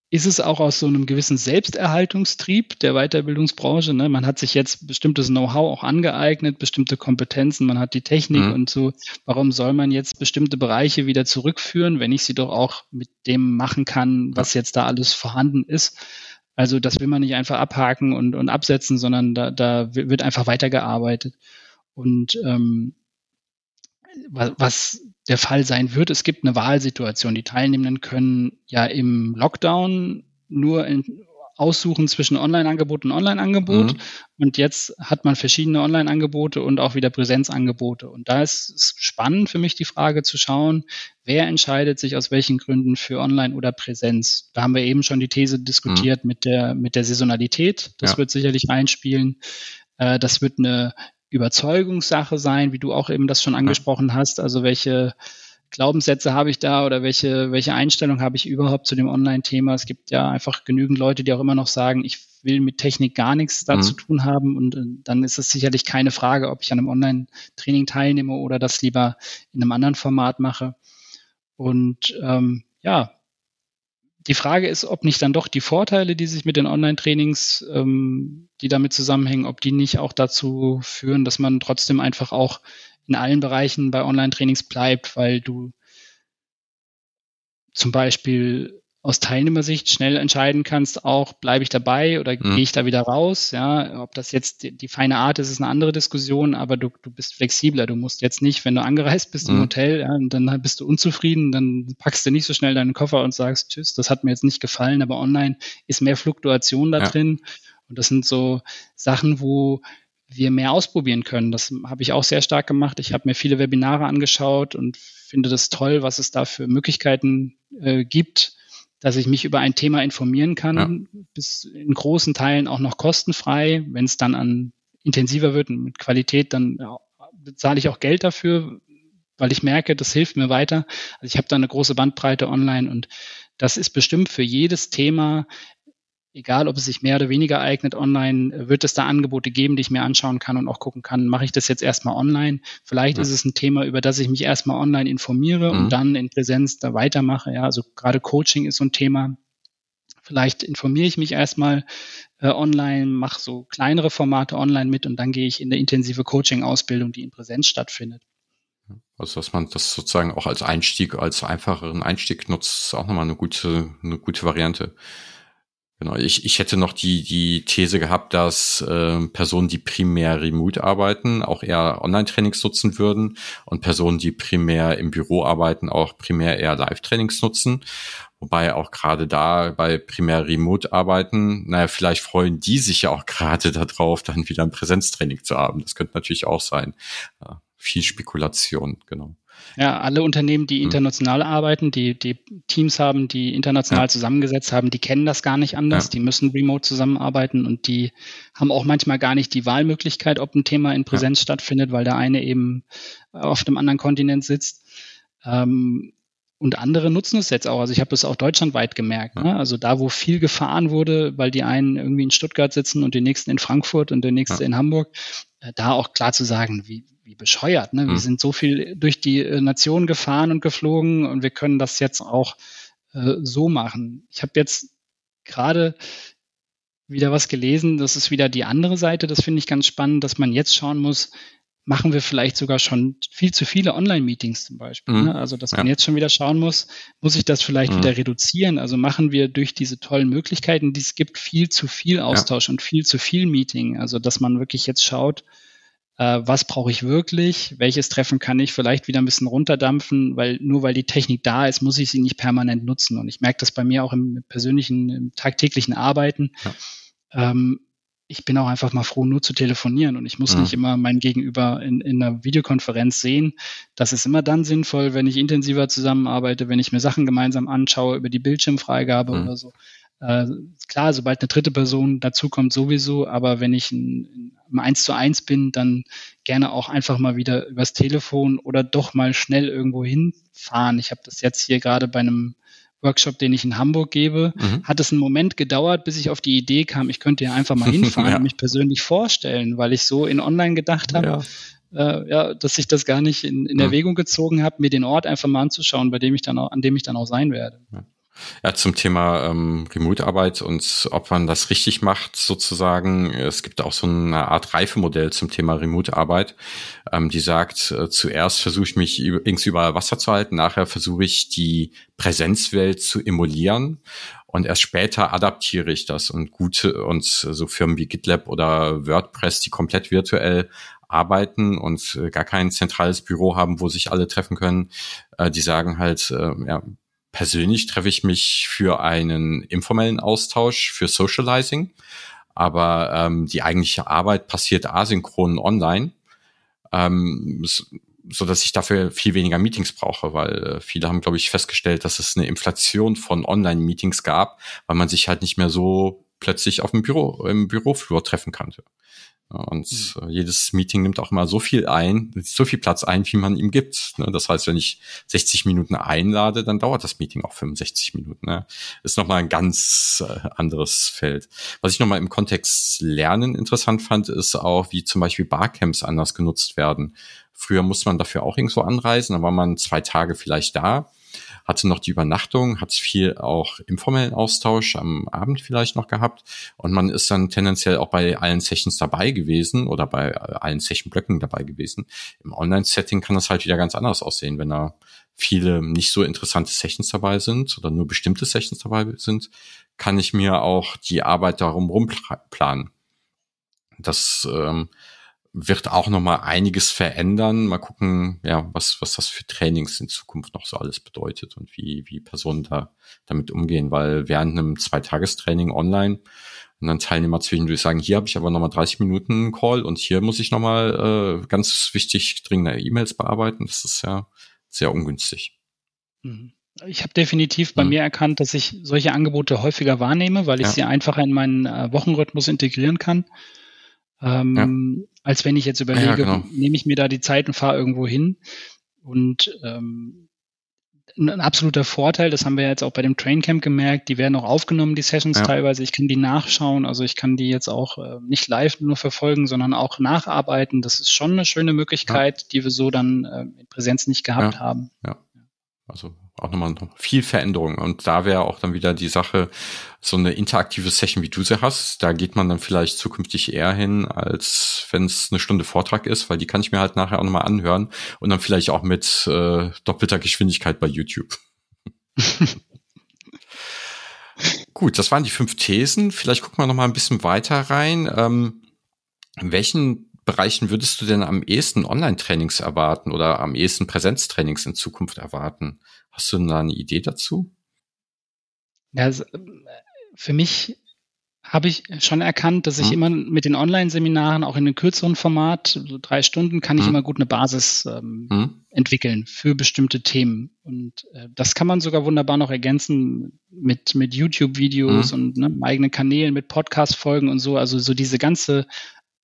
ist es auch aus so einem gewissen Selbsterhaltungstrieb der Weiterbildungsbranche. Ne? Man hat sich jetzt bestimmtes Know-how auch angeeignet, bestimmte Kompetenzen, man hat die Technik mhm. und so. Warum soll man jetzt bestimmte Bereiche wieder zurückführen, wenn ich sie doch auch mit dem machen kann, was jetzt da alles vorhanden ist? Also das will man nicht einfach abhaken und, und absetzen, sondern da, da wird einfach weitergearbeitet. Und ähm, was der Fall sein wird. Es gibt eine Wahlsituation. Die Teilnehmenden können ja im Lockdown nur in, aussuchen zwischen Online-Angebot und Online-Angebot. Mhm. Und jetzt hat man verschiedene Online-Angebote und auch wieder Präsenzangebote. Und da ist es spannend für mich die Frage zu schauen, wer entscheidet sich aus welchen Gründen für Online oder Präsenz. Da haben wir eben schon die These diskutiert mhm. mit der, mit der Saisonalität. Das ja. wird sicherlich einspielen. Äh, das wird eine Überzeugungssache sein, wie du auch eben das schon angesprochen hast. Also welche Glaubenssätze habe ich da oder welche, welche Einstellung habe ich überhaupt zu dem Online-Thema? Es gibt ja einfach genügend Leute, die auch immer noch sagen, ich will mit Technik gar nichts da mhm. zu tun haben. Und äh, dann ist es sicherlich keine Frage, ob ich an einem Online-Training teilnehme oder das lieber in einem anderen Format mache. Und ähm, ja, die Frage ist, ob nicht dann doch die Vorteile, die sich mit den Online-Trainings, ähm, die damit zusammenhängen, ob die nicht auch dazu führen, dass man trotzdem einfach auch in allen Bereichen bei Online-Trainings bleibt, weil du zum Beispiel aus Teilnehmersicht schnell entscheiden kannst, auch bleibe ich dabei oder mhm. gehe ich da wieder raus. Ja, ob das jetzt die, die, feine Art ist, ist eine andere Diskussion, aber du, du bist flexibler. Du musst jetzt nicht, wenn du angereist bist mhm. im Hotel, ja, und dann bist du unzufrieden, dann packst du nicht so schnell deinen Koffer und sagst, tschüss, das hat mir jetzt nicht gefallen, aber online ist mehr Fluktuation da ja. drin. Und das sind so Sachen, wo wir mehr ausprobieren können. Das habe ich auch sehr stark gemacht. Ich habe mir viele Webinare angeschaut und finde das toll, was es da für Möglichkeiten äh, gibt dass ich mich über ein Thema informieren kann, ja. bis in großen Teilen auch noch kostenfrei. Wenn es dann an intensiver wird und mit Qualität, dann ja, bezahle ich auch Geld dafür, weil ich merke, das hilft mir weiter. Also ich habe da eine große Bandbreite online und das ist bestimmt für jedes Thema egal ob es sich mehr oder weniger eignet online, wird es da Angebote geben, die ich mir anschauen kann und auch gucken kann, mache ich das jetzt erstmal online? Vielleicht ja. ist es ein Thema, über das ich mich erstmal online informiere mhm. und dann in Präsenz da weitermache. Ja, also gerade Coaching ist so ein Thema. Vielleicht informiere ich mich erstmal äh, online, mache so kleinere Formate online mit und dann gehe ich in eine intensive Coaching-Ausbildung, die in Präsenz stattfindet. Also dass man das sozusagen auch als Einstieg, als einfacheren Einstieg nutzt, ist auch nochmal eine gute, eine gute Variante. Genau, ich, ich hätte noch die, die These gehabt, dass äh, Personen, die primär remote arbeiten, auch eher Online-Trainings nutzen würden und Personen, die primär im Büro arbeiten, auch primär eher Live-Trainings nutzen. Wobei auch gerade da bei primär remote arbeiten, naja, vielleicht freuen die sich ja auch gerade [LAUGHS] darauf, dann wieder ein Präsenztraining zu haben. Das könnte natürlich auch sein. Ja, viel Spekulation, genau. Ja, alle Unternehmen, die hm. international mhm. arbeiten, die, die Teams haben, die international ja. zusammengesetzt haben, die kennen das gar nicht anders. Ja. Die müssen remote zusammenarbeiten und die haben auch manchmal gar nicht die Wahlmöglichkeit, ob ein Thema in Präsenz ja. stattfindet, weil der eine eben auf einem anderen Kontinent sitzt. Ähm, und andere nutzen es jetzt auch. Also ich habe es auch deutschlandweit gemerkt. Ne? Also da, wo viel gefahren wurde, weil die einen irgendwie in Stuttgart sitzen und die nächsten in Frankfurt und der nächste in Hamburg, äh, da auch klar zu sagen, wie, wie bescheuert. Ne? Wir mhm. sind so viel durch die äh, Nation gefahren und geflogen und wir können das jetzt auch äh, so machen. Ich habe jetzt gerade wieder was gelesen, das ist wieder die andere Seite, das finde ich ganz spannend, dass man jetzt schauen muss, machen wir vielleicht sogar schon viel zu viele Online-Meetings zum Beispiel. Mhm. Ne? Also, dass man jetzt schon wieder schauen muss, muss ich das vielleicht mhm. wieder reduzieren? Also machen wir durch diese tollen Möglichkeiten, die es gibt, viel zu viel Austausch ja. und viel zu viel Meeting. Also, dass man wirklich jetzt schaut, äh, was brauche ich wirklich? Welches Treffen kann ich vielleicht wieder ein bisschen runterdampfen? Weil nur weil die Technik da ist, muss ich sie nicht permanent nutzen. Und ich merke das bei mir auch im persönlichen, im tagtäglichen Arbeiten. Ja. Ähm, ich bin auch einfach mal froh, nur zu telefonieren und ich muss mhm. nicht immer mein Gegenüber in, in einer Videokonferenz sehen. Das ist immer dann sinnvoll, wenn ich intensiver zusammenarbeite, wenn ich mir Sachen gemeinsam anschaue über die Bildschirmfreigabe mhm. oder so. Äh, klar, sobald eine dritte Person dazukommt, sowieso, aber wenn ich im Eins zu eins bin, dann gerne auch einfach mal wieder übers Telefon oder doch mal schnell irgendwo hinfahren. Ich habe das jetzt hier gerade bei einem Workshop, den ich in Hamburg gebe, mhm. hat es einen Moment gedauert, bis ich auf die Idee kam, ich könnte ja einfach mal [LAUGHS] hinfahren ja. und mich persönlich vorstellen, weil ich so in Online gedacht habe, ja. Äh, ja, dass ich das gar nicht in, in mhm. Erwägung gezogen habe, mir den Ort einfach mal anzuschauen, bei dem ich dann auch, an dem ich dann auch sein werde. Ja. Ja, zum Thema ähm, Remote-Arbeit und ob man das richtig macht, sozusagen. Es gibt auch so eine Art Reifemodell zum Thema Remote-Arbeit, ähm, die sagt, äh, zuerst versuche ich mich irgendwie über Wasser zu halten, nachher versuche ich die Präsenzwelt zu emulieren und erst später adaptiere ich das und gute und so Firmen wie GitLab oder WordPress, die komplett virtuell arbeiten und äh, gar kein zentrales Büro haben, wo sich alle treffen können, äh, die sagen halt, äh, ja, persönlich treffe ich mich für einen informellen Austausch, für Socializing, aber ähm, die eigentliche Arbeit passiert asynchron online, ähm, so dass ich dafür viel weniger Meetings brauche, weil äh, viele haben, glaube ich, festgestellt, dass es eine Inflation von Online-Meetings gab, weil man sich halt nicht mehr so plötzlich auf dem Büro, im Büroflur treffen konnte. Und mhm. jedes Meeting nimmt auch immer so viel ein, so viel Platz ein, wie man ihm gibt. Ne? Das heißt, wenn ich 60 Minuten einlade, dann dauert das Meeting auch 65 Minuten. Ne? Ist nochmal ein ganz äh, anderes Feld. Was ich nochmal im Kontext Lernen interessant fand, ist auch, wie zum Beispiel Barcamps anders genutzt werden. Früher musste man dafür auch irgendwo anreisen, dann war man zwei Tage vielleicht da hatte noch die Übernachtung, hat viel auch informellen Austausch am Abend vielleicht noch gehabt und man ist dann tendenziell auch bei allen Sessions dabei gewesen oder bei allen Session-Blöcken dabei gewesen. Im Online-Setting kann das halt wieder ganz anders aussehen, wenn da viele nicht so interessante Sessions dabei sind oder nur bestimmte Sessions dabei sind, kann ich mir auch die Arbeit darum rumplanen. Das ähm, wird auch noch mal einiges verändern. Mal gucken, ja, was, was das für Trainings in Zukunft noch so alles bedeutet und wie, wie Personen da damit umgehen, weil während einem Zweitagestraining online und dann Teilnehmer zwischendurch sagen, hier habe ich aber nochmal 30 Minuten Call und hier muss ich nochmal äh, ganz wichtig dringende E-Mails bearbeiten. Das ist ja sehr ungünstig. Mhm. Ich habe definitiv bei mhm. mir erkannt, dass ich solche Angebote häufiger wahrnehme, weil ich ja. sie einfacher in meinen äh, Wochenrhythmus integrieren kann. Ähm, ja. Als wenn ich jetzt überlege, ja, genau. nehme ich mir da die Zeit und fahre irgendwo hin. Und ähm, ein absoluter Vorteil, das haben wir jetzt auch bei dem Traincamp gemerkt, die werden auch aufgenommen, die Sessions ja. teilweise. Ich kann die nachschauen, also ich kann die jetzt auch äh, nicht live nur verfolgen, sondern auch nacharbeiten. Das ist schon eine schöne Möglichkeit, die wir so dann äh, in Präsenz nicht gehabt haben. Ja. Also auch nochmal viel Veränderung. Und da wäre auch dann wieder die Sache, so eine interaktive Session, wie du sie hast, da geht man dann vielleicht zukünftig eher hin, als wenn es eine Stunde Vortrag ist, weil die kann ich mir halt nachher auch nochmal anhören und dann vielleicht auch mit äh, doppelter Geschwindigkeit bei YouTube. [LAUGHS] Gut, das waren die fünf Thesen. Vielleicht gucken wir noch mal ein bisschen weiter rein. Ähm, welchen Bereichen würdest du denn am ehesten Online-Trainings erwarten oder am ehesten Präsenztrainings in Zukunft erwarten? Hast du da eine Idee dazu? Ja, also, für mich habe ich schon erkannt, dass ich hm. immer mit den Online-Seminaren auch in einem kürzeren Format, so drei Stunden, kann ich hm. immer gut eine Basis ähm, hm. entwickeln für bestimmte Themen. Und äh, das kann man sogar wunderbar noch ergänzen mit, mit YouTube-Videos hm. und ne, eigenen Kanälen, mit Podcast-Folgen und so. Also so diese ganze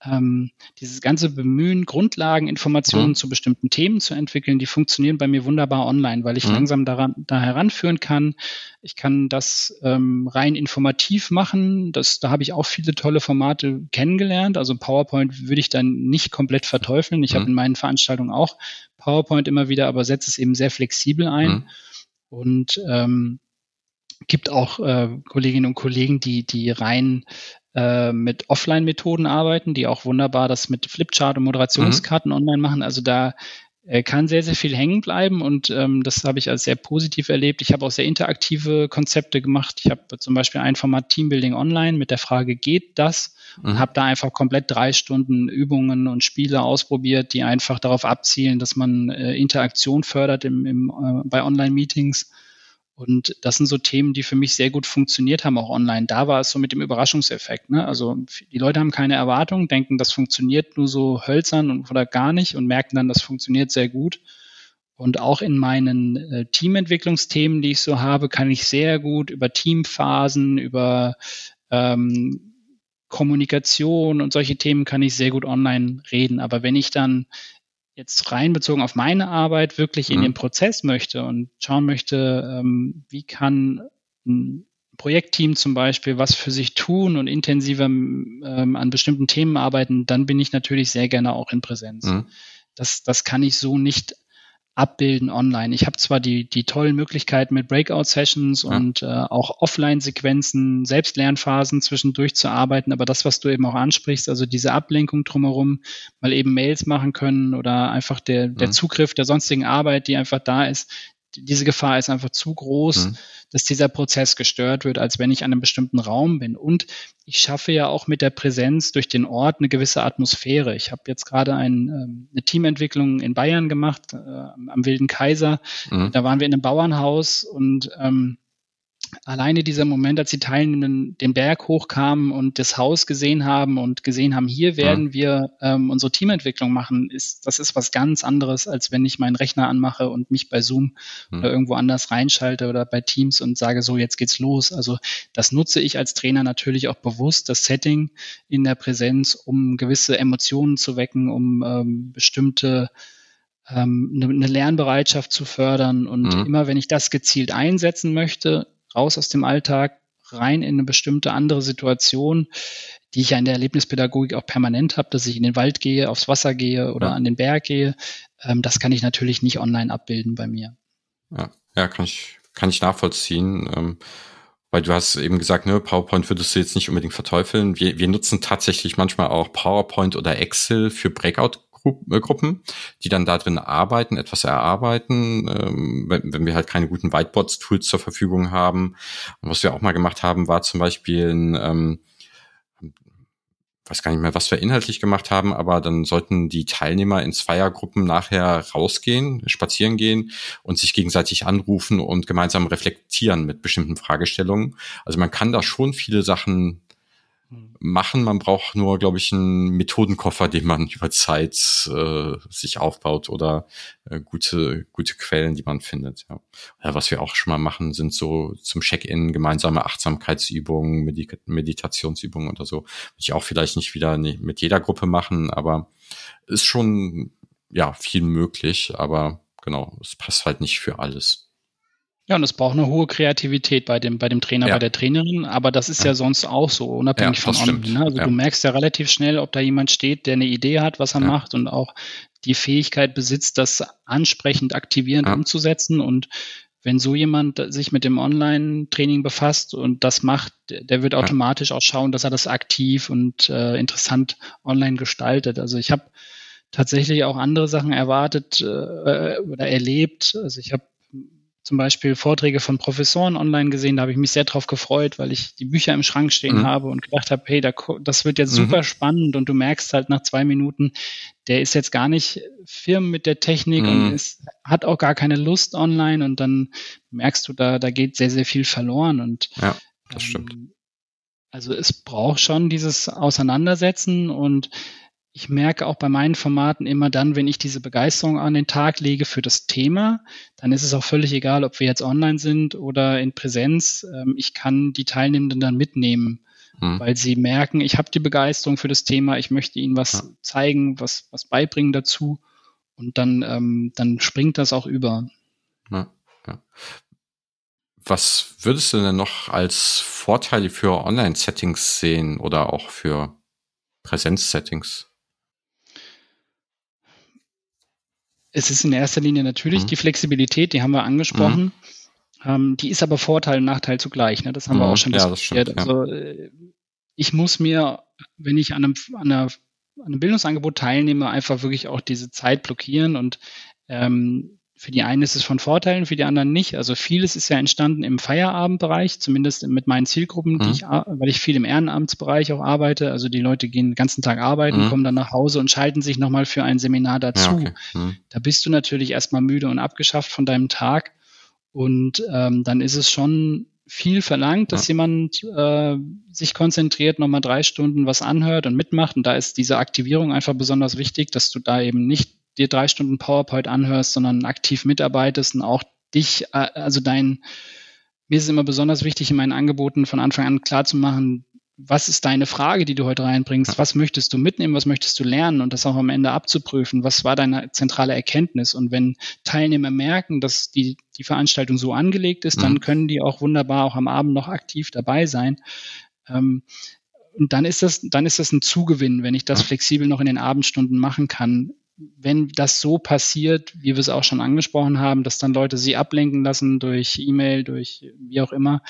ähm, dieses ganze Bemühen, Grundlageninformationen mhm. zu bestimmten Themen zu entwickeln, die funktionieren bei mir wunderbar online, weil ich mhm. langsam daran, da heranführen kann. Ich kann das ähm, rein informativ machen. Das, da habe ich auch viele tolle Formate kennengelernt. Also PowerPoint würde ich dann nicht komplett verteufeln. Ich mhm. habe in meinen Veranstaltungen auch PowerPoint immer wieder, aber setze es eben sehr flexibel ein. Mhm. Und ähm, gibt auch äh, Kolleginnen und Kollegen, die, die rein äh, mit Offline-Methoden arbeiten, die auch wunderbar das mit Flipchart und Moderationskarten mhm. online machen. Also da äh, kann sehr, sehr viel hängen bleiben und ähm, das habe ich als sehr positiv erlebt. Ich habe auch sehr interaktive Konzepte gemacht. Ich habe zum Beispiel ein Format Teambuilding Online mit der Frage, geht das? Und mhm. habe da einfach komplett drei Stunden Übungen und Spiele ausprobiert, die einfach darauf abzielen, dass man äh, Interaktion fördert im, im, äh, bei Online-Meetings und das sind so Themen, die für mich sehr gut funktioniert haben, auch online. Da war es so mit dem Überraschungseffekt. Ne? Also die Leute haben keine Erwartung, denken, das funktioniert nur so hölzern und, oder gar nicht und merken dann, das funktioniert sehr gut. Und auch in meinen äh, Teamentwicklungsthemen, die ich so habe, kann ich sehr gut über Teamphasen, über ähm, Kommunikation und solche Themen kann ich sehr gut online reden. Aber wenn ich dann jetzt rein bezogen auf meine Arbeit wirklich in mhm. den Prozess möchte und schauen möchte, ähm, wie kann ein Projektteam zum Beispiel was für sich tun und intensiver ähm, an bestimmten Themen arbeiten, dann bin ich natürlich sehr gerne auch in Präsenz. Mhm. Das, das kann ich so nicht abbilden online. Ich habe zwar die, die tollen Möglichkeiten mit Breakout-Sessions ja. und äh, auch Offline-Sequenzen, Selbstlernphasen zwischendurch zu arbeiten, aber das, was du eben auch ansprichst, also diese Ablenkung drumherum, mal eben Mails machen können oder einfach der, der mhm. Zugriff der sonstigen Arbeit, die einfach da ist, diese Gefahr ist einfach zu groß, mhm. dass dieser Prozess gestört wird, als wenn ich an einem bestimmten Raum bin. Und ich schaffe ja auch mit der Präsenz durch den Ort eine gewisse Atmosphäre. Ich habe jetzt gerade ein, ähm, eine Teamentwicklung in Bayern gemacht, äh, am Wilden Kaiser. Mhm. Da waren wir in einem Bauernhaus und ähm, alleine dieser Moment, als die Teilnehmenden den Berg hochkamen und das Haus gesehen haben und gesehen haben, hier werden ja. wir ähm, unsere Teamentwicklung machen, ist, das ist was ganz anderes, als wenn ich meinen Rechner anmache und mich bei Zoom mhm. oder irgendwo anders reinschalte oder bei Teams und sage, so, jetzt geht's los. Also das nutze ich als Trainer natürlich auch bewusst, das Setting in der Präsenz, um gewisse Emotionen zu wecken, um ähm, bestimmte ähm, eine, eine Lernbereitschaft zu fördern. Und mhm. immer wenn ich das gezielt einsetzen möchte, raus aus dem Alltag, rein in eine bestimmte andere Situation, die ich ja in der Erlebnispädagogik auch permanent habe, dass ich in den Wald gehe, aufs Wasser gehe oder ja. an den Berg gehe. Ähm, das kann ich natürlich nicht online abbilden bei mir. Ja, ja kann ich, kann ich nachvollziehen. Ähm, weil du hast eben gesagt, ne, PowerPoint würdest du jetzt nicht unbedingt verteufeln. Wir, wir nutzen tatsächlich manchmal auch PowerPoint oder Excel für Breakout Gruppen, die dann da drin arbeiten, etwas erarbeiten, ähm, wenn, wenn wir halt keine guten Whiteboards-Tools zur Verfügung haben. Und was wir auch mal gemacht haben, war zum Beispiel ein, ähm, weiß gar nicht mehr, was wir inhaltlich gemacht haben, aber dann sollten die Teilnehmer in Zweiergruppen nachher rausgehen, spazieren gehen und sich gegenseitig anrufen und gemeinsam reflektieren mit bestimmten Fragestellungen. Also man kann da schon viele Sachen machen. Man braucht nur, glaube ich, einen Methodenkoffer, den man [LAUGHS] über Zeit äh, sich aufbaut oder äh, gute, gute Quellen, die man findet. Ja. ja. was wir auch schon mal machen, sind so zum Check-in gemeinsame Achtsamkeitsübungen, Medi Meditationsübungen oder so. Würde ich auch vielleicht nicht wieder mit jeder Gruppe machen, aber ist schon ja viel möglich, aber genau, es passt halt nicht für alles. Ja, und es braucht eine hohe Kreativität bei dem, bei dem Trainer, ja. bei der Trainerin, aber das ist ja, ja sonst auch so, unabhängig ja, von Online. Ne? Also du merkst ja relativ schnell, ob da jemand steht, der eine Idee hat, was er macht und auch die Fähigkeit besitzt, das ansprechend, aktivierend umzusetzen. Und wenn so jemand sich mit dem Online-Training befasst und das macht, der wird automatisch auch schauen, dass er das aktiv und äh, interessant online gestaltet. Also ich habe tatsächlich auch andere Sachen erwartet äh, oder erlebt. Also ich habe zum Beispiel Vorträge von Professoren online gesehen. Da habe ich mich sehr drauf gefreut, weil ich die Bücher im Schrank stehen mhm. habe und gedacht habe, hey, da, das wird jetzt mhm. super spannend und du merkst halt nach zwei Minuten, der ist jetzt gar nicht firm mit der Technik mhm. und ist, hat auch gar keine Lust online und dann merkst du, da, da geht sehr, sehr viel verloren und ja, das stimmt. Ähm, also es braucht schon dieses Auseinandersetzen und ich merke auch bei meinen Formaten immer dann, wenn ich diese Begeisterung an den Tag lege für das Thema, dann ist es auch völlig egal, ob wir jetzt online sind oder in Präsenz. Ähm, ich kann die Teilnehmenden dann mitnehmen, hm. weil sie merken, ich habe die Begeisterung für das Thema, ich möchte ihnen was ja. zeigen, was, was beibringen dazu und dann, ähm, dann springt das auch über. Ja, ja. Was würdest du denn noch als Vorteile für Online-Settings sehen oder auch für Präsenz-Settings? Es ist in erster Linie natürlich mhm. die Flexibilität, die haben wir angesprochen. Mhm. Ähm, die ist aber Vorteil und Nachteil zugleich. Ne? Das haben mhm. wir auch schon diskutiert. Ja, also äh, ich muss mir, wenn ich an einem, an, einer, an einem Bildungsangebot teilnehme, einfach wirklich auch diese Zeit blockieren und ähm, für die einen ist es von Vorteilen, für die anderen nicht. Also vieles ist ja entstanden im Feierabendbereich, zumindest mit meinen Zielgruppen, mhm. ich, weil ich viel im Ehrenamtsbereich auch arbeite. Also die Leute gehen den ganzen Tag arbeiten, mhm. kommen dann nach Hause und schalten sich nochmal für ein Seminar dazu. Ja, okay. mhm. Da bist du natürlich erstmal müde und abgeschafft von deinem Tag. Und ähm, dann ist es schon viel verlangt, dass ja. jemand äh, sich konzentriert, nochmal drei Stunden was anhört und mitmacht. Und da ist diese Aktivierung einfach besonders wichtig, dass du da eben nicht dir drei Stunden PowerPoint anhörst, sondern aktiv mitarbeitest und auch dich, äh, also dein, mir ist es immer besonders wichtig, in meinen Angeboten von Anfang an klar zu machen, was ist deine Frage, die du heute reinbringst? Was möchtest du mitnehmen? Was möchtest du lernen? Und das auch am Ende abzuprüfen. Was war deine zentrale Erkenntnis? Und wenn Teilnehmer merken, dass die, die Veranstaltung so angelegt ist, mhm. dann können die auch wunderbar auch am Abend noch aktiv dabei sein. Ähm, und dann ist das, dann ist das ein Zugewinn, wenn ich das flexibel noch in den Abendstunden machen kann wenn das so passiert, wie wir es auch schon angesprochen haben, dass dann Leute sie ablenken lassen durch E-Mail, durch wie auch immer,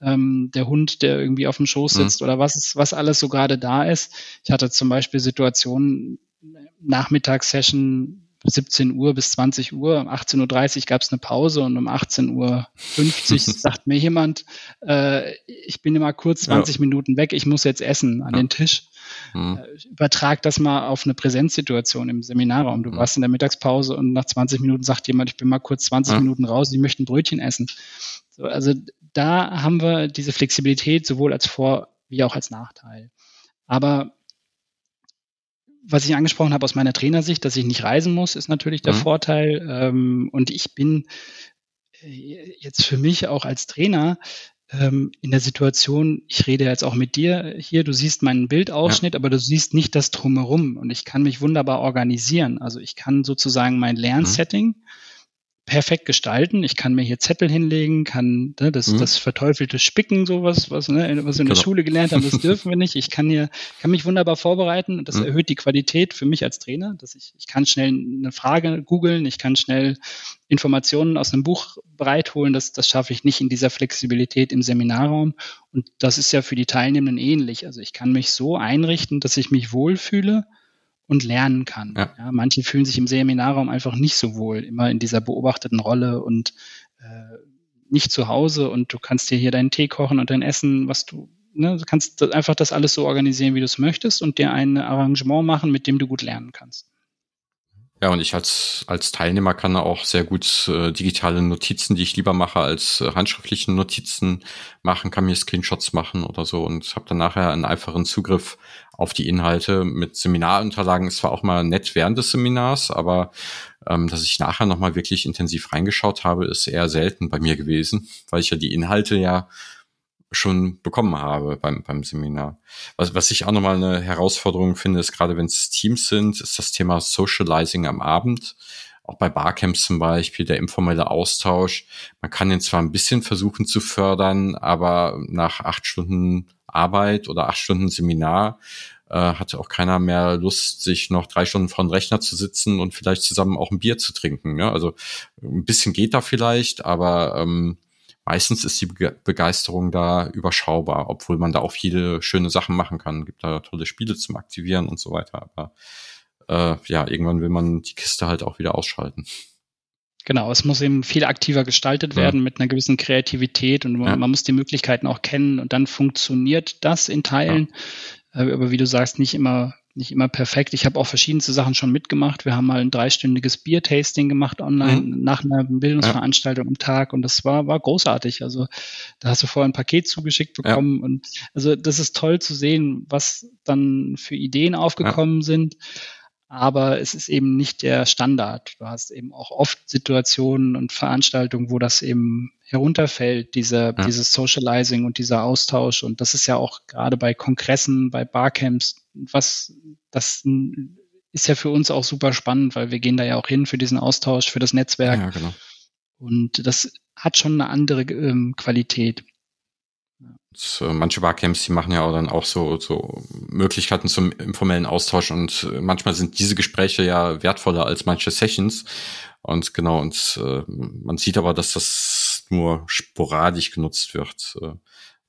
ähm, der Hund, der irgendwie auf dem Schoß mhm. sitzt mhm. oder was, ist, was alles so gerade da ist. Ich hatte zum Beispiel Situationen, Nachmittagssession 17 Uhr bis 20 Uhr, um 18.30 Uhr gab es eine Pause und um 18.50 Uhr [LAUGHS] sagt mir jemand, äh, ich bin immer kurz 20 ja. Minuten weg, ich muss jetzt essen an ja. den Tisch. Mhm. Äh, übertrag das mal auf eine Präsenzsituation im Seminarraum. Du mhm. warst in der Mittagspause und nach 20 Minuten sagt jemand, ich bin mal kurz 20 ja. Minuten raus, ich möchte ein Brötchen essen. So, also da haben wir diese Flexibilität sowohl als Vor- wie auch als Nachteil. Aber was ich angesprochen habe aus meiner Trainersicht, dass ich nicht reisen muss, ist natürlich der mhm. Vorteil. Ähm, und ich bin äh, jetzt für mich auch als Trainer ähm, in der Situation, ich rede jetzt auch mit dir hier, du siehst meinen Bildausschnitt, ja. aber du siehst nicht das drumherum und ich kann mich wunderbar organisieren. Also ich kann sozusagen mein Lernsetting mhm perfekt gestalten. Ich kann mir hier Zettel hinlegen, kann ne, das, mhm. das verteufelte Spicken, sowas, was, ne, was wir in der genau. Schule gelernt haben, das [LAUGHS] dürfen wir nicht. Ich kann hier, kann mich wunderbar vorbereiten und das mhm. erhöht die Qualität für mich als Trainer, dass ich, ich kann schnell eine Frage googeln, ich kann schnell Informationen aus einem Buch bereitholen. Das, das schaffe ich nicht in dieser Flexibilität im Seminarraum. Und das ist ja für die Teilnehmenden ähnlich. Also ich kann mich so einrichten, dass ich mich wohlfühle und lernen kann. Ja. ja. manche fühlen sich im Seminarraum einfach nicht so wohl, immer in dieser beobachteten Rolle und äh, nicht zu Hause und du kannst dir hier deinen Tee kochen und dein Essen, was du, ne, du kannst einfach das alles so organisieren, wie du es möchtest und dir ein Arrangement machen, mit dem du gut lernen kannst. Ja, und ich als, als Teilnehmer kann auch sehr gut äh, digitale Notizen, die ich lieber mache, als äh, handschriftlichen Notizen machen, kann mir Screenshots machen oder so und habe dann nachher einen einfachen Zugriff auf die Inhalte. Mit Seminarunterlagen ist zwar auch mal nett während des Seminars, aber ähm, dass ich nachher nochmal wirklich intensiv reingeschaut habe, ist eher selten bei mir gewesen, weil ich ja die Inhalte ja schon bekommen habe beim, beim Seminar. Was, was ich auch nochmal eine Herausforderung finde, ist gerade wenn es Teams sind, ist das Thema Socializing am Abend. Auch bei Barcamps zum Beispiel, der informelle Austausch. Man kann den zwar ein bisschen versuchen zu fördern, aber nach acht Stunden Arbeit oder acht Stunden Seminar äh, hatte auch keiner mehr Lust, sich noch drei Stunden vor dem Rechner zu sitzen und vielleicht zusammen auch ein Bier zu trinken. Ne? Also ein bisschen geht da vielleicht, aber ähm, meistens ist die Begeisterung da überschaubar, obwohl man da auch viele schöne Sachen machen kann. Gibt da tolle Spiele zum Aktivieren und so weiter. Aber äh, ja, irgendwann will man die Kiste halt auch wieder ausschalten. Genau, es muss eben viel aktiver gestaltet werden ja. mit einer gewissen Kreativität und ja. man muss die Möglichkeiten auch kennen und dann funktioniert das in Teilen. Ja. Äh, aber wie du sagst, nicht immer nicht immer perfekt. Ich habe auch verschiedenste Sachen schon mitgemacht. Wir haben mal ein dreistündiges Bier-Tasting gemacht online mhm. nach einer Bildungsveranstaltung ja. am Tag und das war, war großartig. Also da hast du vorher ein Paket zugeschickt bekommen ja. und also das ist toll zu sehen, was dann für Ideen aufgekommen ja. sind. Aber es ist eben nicht der Standard. Du hast eben auch oft Situationen und Veranstaltungen, wo das eben herunterfällt, diese, ja. dieses Socializing und dieser Austausch. Und das ist ja auch gerade bei Kongressen, bei Barcamps, was das ist ja für uns auch super spannend, weil wir gehen da ja auch hin für diesen Austausch, für das Netzwerk. Ja, genau. Und das hat schon eine andere ähm, Qualität. Das, äh, manche Barcamps, die machen ja auch dann auch so, so Möglichkeiten zum informellen Austausch und äh, manchmal sind diese Gespräche ja wertvoller als manche Sessions. Und genau, und äh, man sieht aber, dass das nur sporadisch genutzt wird. Äh,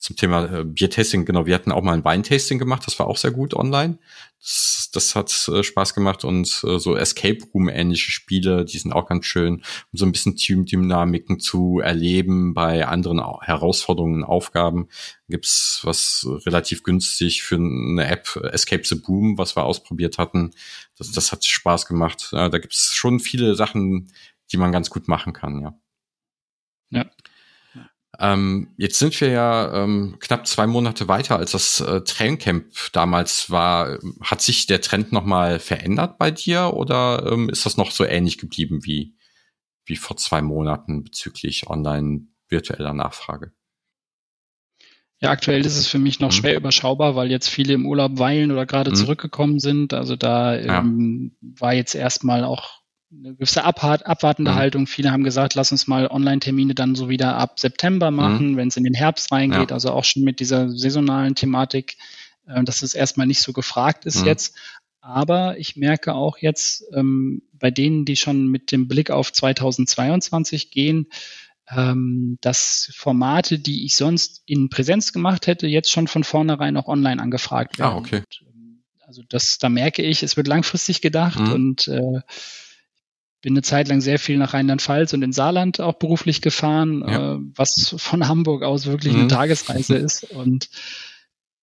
zum Thema äh, Biertasting, genau, wir hatten auch mal ein Weintasting gemacht, das war auch sehr gut online. Das, das hat äh, Spaß gemacht und äh, so Escape Room-ähnliche Spiele, die sind auch ganz schön, um so ein bisschen Teamdynamiken zu erleben bei anderen Herausforderungen, Aufgaben. Gibt's was relativ günstig für eine App, Escape the Boom, was wir ausprobiert hatten. Das, das hat Spaß gemacht. Ja, da gibt's schon viele Sachen, die man ganz gut machen kann, ja. Ja. Ähm, jetzt sind wir ja ähm, knapp zwei Monate weiter, als das äh, Traincamp damals war. Hat sich der Trend nochmal verändert bei dir oder ähm, ist das noch so ähnlich geblieben wie, wie vor zwei Monaten bezüglich online virtueller Nachfrage? Ja, aktuell ist es für mich noch mhm. schwer überschaubar, weil jetzt viele im Urlaub weilen oder gerade mhm. zurückgekommen sind. Also da ähm, ja. war jetzt erstmal auch eine gewisse Abhart, abwartende mhm. Haltung. Viele haben gesagt, lass uns mal Online-Termine dann so wieder ab September mhm. machen, mhm. wenn es in den Herbst reingeht. Ja. Also auch schon mit dieser saisonalen Thematik, äh, dass es erstmal nicht so gefragt ist mhm. jetzt. Aber ich merke auch jetzt ähm, bei denen, die schon mit dem Blick auf 2022 gehen, ähm, dass Formate, die ich sonst in Präsenz gemacht hätte, jetzt schon von vornherein auch online angefragt ah, werden. Ah, okay. Und, ähm, also das, da merke ich, es wird langfristig gedacht mhm. und äh, bin eine Zeit lang sehr viel nach Rheinland-Pfalz und in Saarland auch beruflich gefahren, ja. äh, was von Hamburg aus wirklich mhm. eine Tagesreise [LAUGHS] ist. Und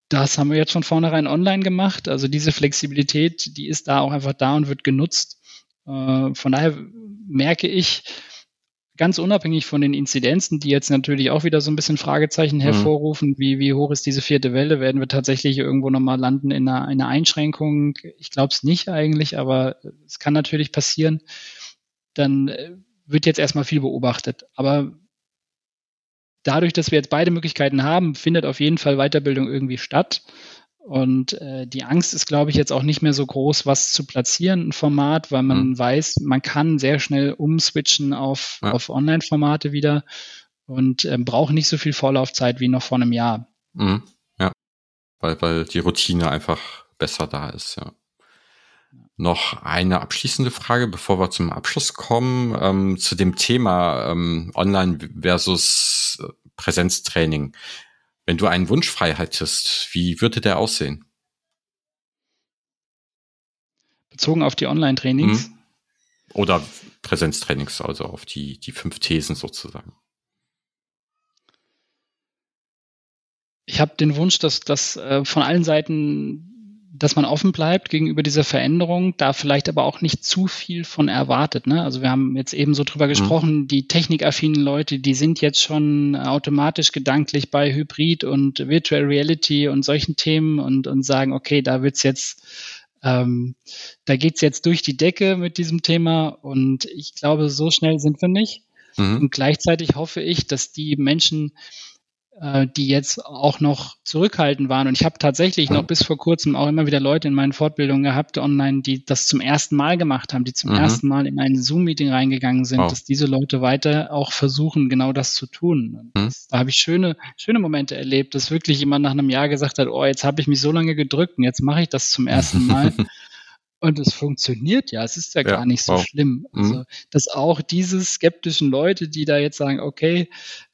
das haben wir jetzt von vornherein online gemacht. Also diese Flexibilität, die ist da auch einfach da und wird genutzt. Äh, von daher merke ich, ganz unabhängig von den Inzidenzen, die jetzt natürlich auch wieder so ein bisschen Fragezeichen mhm. hervorrufen, wie, wie hoch ist diese vierte Welle, werden wir tatsächlich irgendwo nochmal landen in einer, einer Einschränkung? Ich glaube es nicht eigentlich, aber es kann natürlich passieren dann äh, wird jetzt erstmal viel beobachtet. Aber dadurch, dass wir jetzt beide Möglichkeiten haben, findet auf jeden Fall Weiterbildung irgendwie statt. Und äh, die Angst ist, glaube ich, jetzt auch nicht mehr so groß, was zu platzieren, ein Format, weil man mhm. weiß, man kann sehr schnell umswitchen auf, ja. auf Online-Formate wieder und äh, braucht nicht so viel Vorlaufzeit wie noch vor einem Jahr. Mhm. Ja, weil, weil die Routine einfach besser da ist, ja. Noch eine abschließende Frage, bevor wir zum Abschluss kommen, ähm, zu dem Thema ähm, Online versus äh, Präsenztraining. Wenn du einen Wunsch frei hättest, wie würde der aussehen? Bezogen auf die Online-Trainings? Mhm. Oder Präsenztrainings, also auf die, die fünf Thesen sozusagen. Ich habe den Wunsch, dass das äh, von allen Seiten dass man offen bleibt gegenüber dieser Veränderung, da vielleicht aber auch nicht zu viel von erwartet. Ne? Also wir haben jetzt eben so drüber mhm. gesprochen, mhm. die technikaffinen Leute, die sind jetzt schon automatisch gedanklich bei Hybrid und Virtual Reality und solchen Themen und, und sagen, okay, da wird's jetzt, ähm, da geht's jetzt durch die Decke mit diesem Thema und ich glaube, so schnell sind wir nicht. Mhm. Und gleichzeitig hoffe ich, dass die Menschen, äh, die jetzt auch noch zurückhaltend waren. Und ich habe tatsächlich noch bis vor kurzem auch immer wieder Leute in meinen Fortbildungen gehabt online, die das zum ersten Mal gemacht haben, die zum mhm. ersten Mal in ein Zoom-Meeting reingegangen sind, wow. dass diese Leute weiter auch versuchen, genau das zu tun. Mhm. Das, da habe ich schöne, schöne Momente erlebt, dass wirklich jemand nach einem Jahr gesagt hat, oh, jetzt habe ich mich so lange gedrückt und jetzt mache ich das zum ersten Mal. [LAUGHS] Und es funktioniert ja, es ist ja, ja gar nicht so wow. schlimm. Mhm. Also, dass auch diese skeptischen Leute, die da jetzt sagen, okay,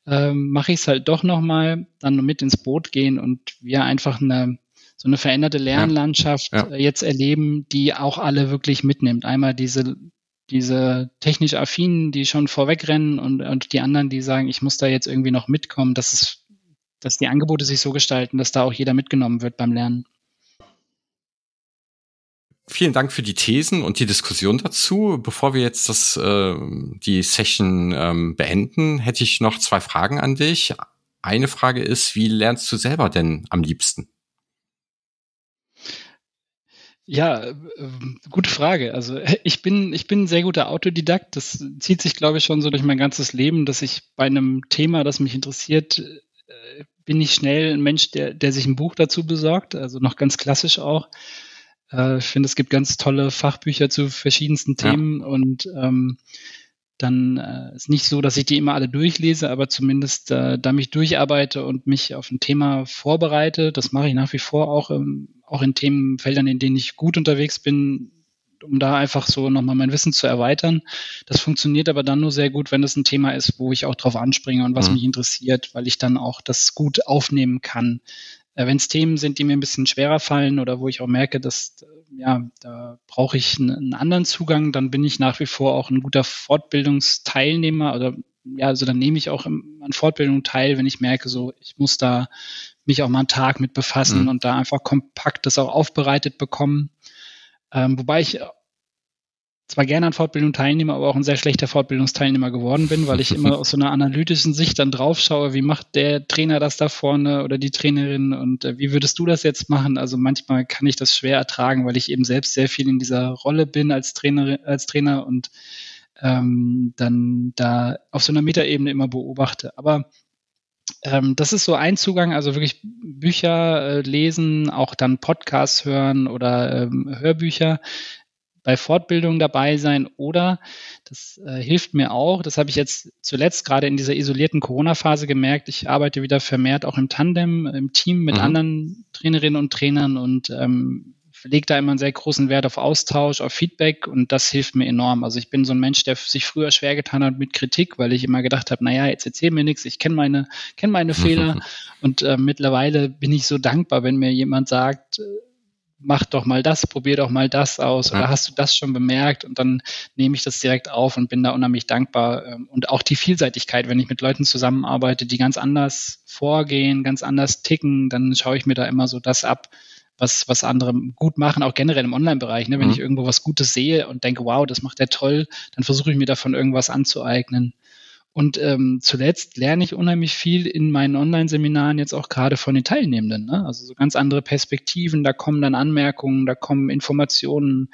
ähm, mache ich es halt doch nochmal, dann mit ins Boot gehen und wir einfach eine so eine veränderte Lernlandschaft ja. Ja. jetzt erleben, die auch alle wirklich mitnimmt. Einmal diese diese technisch affinen, die schon vorwegrennen und, und die anderen, die sagen, ich muss da jetzt irgendwie noch mitkommen, dass es, dass die Angebote sich so gestalten, dass da auch jeder mitgenommen wird beim Lernen. Vielen Dank für die Thesen und die Diskussion dazu. Bevor wir jetzt das, äh, die Session ähm, beenden, hätte ich noch zwei Fragen an dich. Eine Frage ist, wie lernst du selber denn am liebsten? Ja, äh, gute Frage. Also [LAUGHS] ich bin, ich bin ein sehr guter Autodidakt. Das zieht sich, glaube ich, schon so durch mein ganzes Leben, dass ich bei einem Thema, das mich interessiert, äh, bin ich schnell ein Mensch, der, der sich ein Buch dazu besorgt. Also noch ganz klassisch auch. Äh, ich finde, es gibt ganz tolle Fachbücher zu verschiedensten Themen ja. und ähm, dann äh, ist nicht so, dass ich die immer alle durchlese, aber zumindest äh, da mich durcharbeite und mich auf ein Thema vorbereite. Das mache ich nach wie vor auch, ähm, auch in Themenfeldern, in denen ich gut unterwegs bin um da einfach so nochmal mein Wissen zu erweitern. Das funktioniert aber dann nur sehr gut, wenn es ein Thema ist, wo ich auch drauf anspringe und was mhm. mich interessiert, weil ich dann auch das gut aufnehmen kann. Äh, wenn es Themen sind, die mir ein bisschen schwerer fallen oder wo ich auch merke, dass äh, ja, da brauche ich einen, einen anderen Zugang, dann bin ich nach wie vor auch ein guter Fortbildungsteilnehmer oder ja, also dann nehme ich auch an Fortbildung teil, wenn ich merke, so ich muss da mich auch mal einen Tag mit befassen mhm. und da einfach kompakt das auch aufbereitet bekommen. Ähm, wobei ich zwar gerne an Fortbildung teilnehme, aber auch ein sehr schlechter Fortbildungsteilnehmer geworden bin, weil ich immer [LAUGHS] aus so einer analytischen Sicht dann drauf schaue, wie macht der Trainer das da vorne oder die Trainerin und äh, wie würdest du das jetzt machen? Also manchmal kann ich das schwer ertragen, weil ich eben selbst sehr viel in dieser Rolle bin als Trainer, als Trainer und ähm, dann da auf so einer Metaebene immer beobachte. Aber ähm, das ist so ein Zugang, also wirklich Bücher äh, lesen, auch dann Podcasts hören oder ähm, Hörbücher bei Fortbildungen dabei sein oder das äh, hilft mir auch, das habe ich jetzt zuletzt gerade in dieser isolierten Corona-Phase gemerkt, ich arbeite wieder vermehrt auch im Tandem, im Team mit mhm. anderen Trainerinnen und Trainern und ähm, lege da immer einen sehr großen Wert auf Austausch, auf Feedback und das hilft mir enorm. Also ich bin so ein Mensch, der sich früher schwer getan hat mit Kritik, weil ich immer gedacht habe, naja, jetzt erzähl mir nichts, ich kenne meine, kenn meine [LAUGHS] Fehler und äh, mittlerweile bin ich so dankbar, wenn mir jemand sagt, mach doch mal das, probier doch mal das aus oder ja. hast du das schon bemerkt und dann nehme ich das direkt auf und bin da unheimlich dankbar ähm, und auch die Vielseitigkeit, wenn ich mit Leuten zusammenarbeite, die ganz anders vorgehen, ganz anders ticken, dann schaue ich mir da immer so das ab, was, was andere gut machen, auch generell im Online-Bereich. Ne? Wenn mhm. ich irgendwo was Gutes sehe und denke, wow, das macht der toll, dann versuche ich mir davon irgendwas anzueignen. Und ähm, zuletzt lerne ich unheimlich viel in meinen Online-Seminaren jetzt auch gerade von den Teilnehmenden. Ne? Also so ganz andere Perspektiven, da kommen dann Anmerkungen, da kommen Informationen,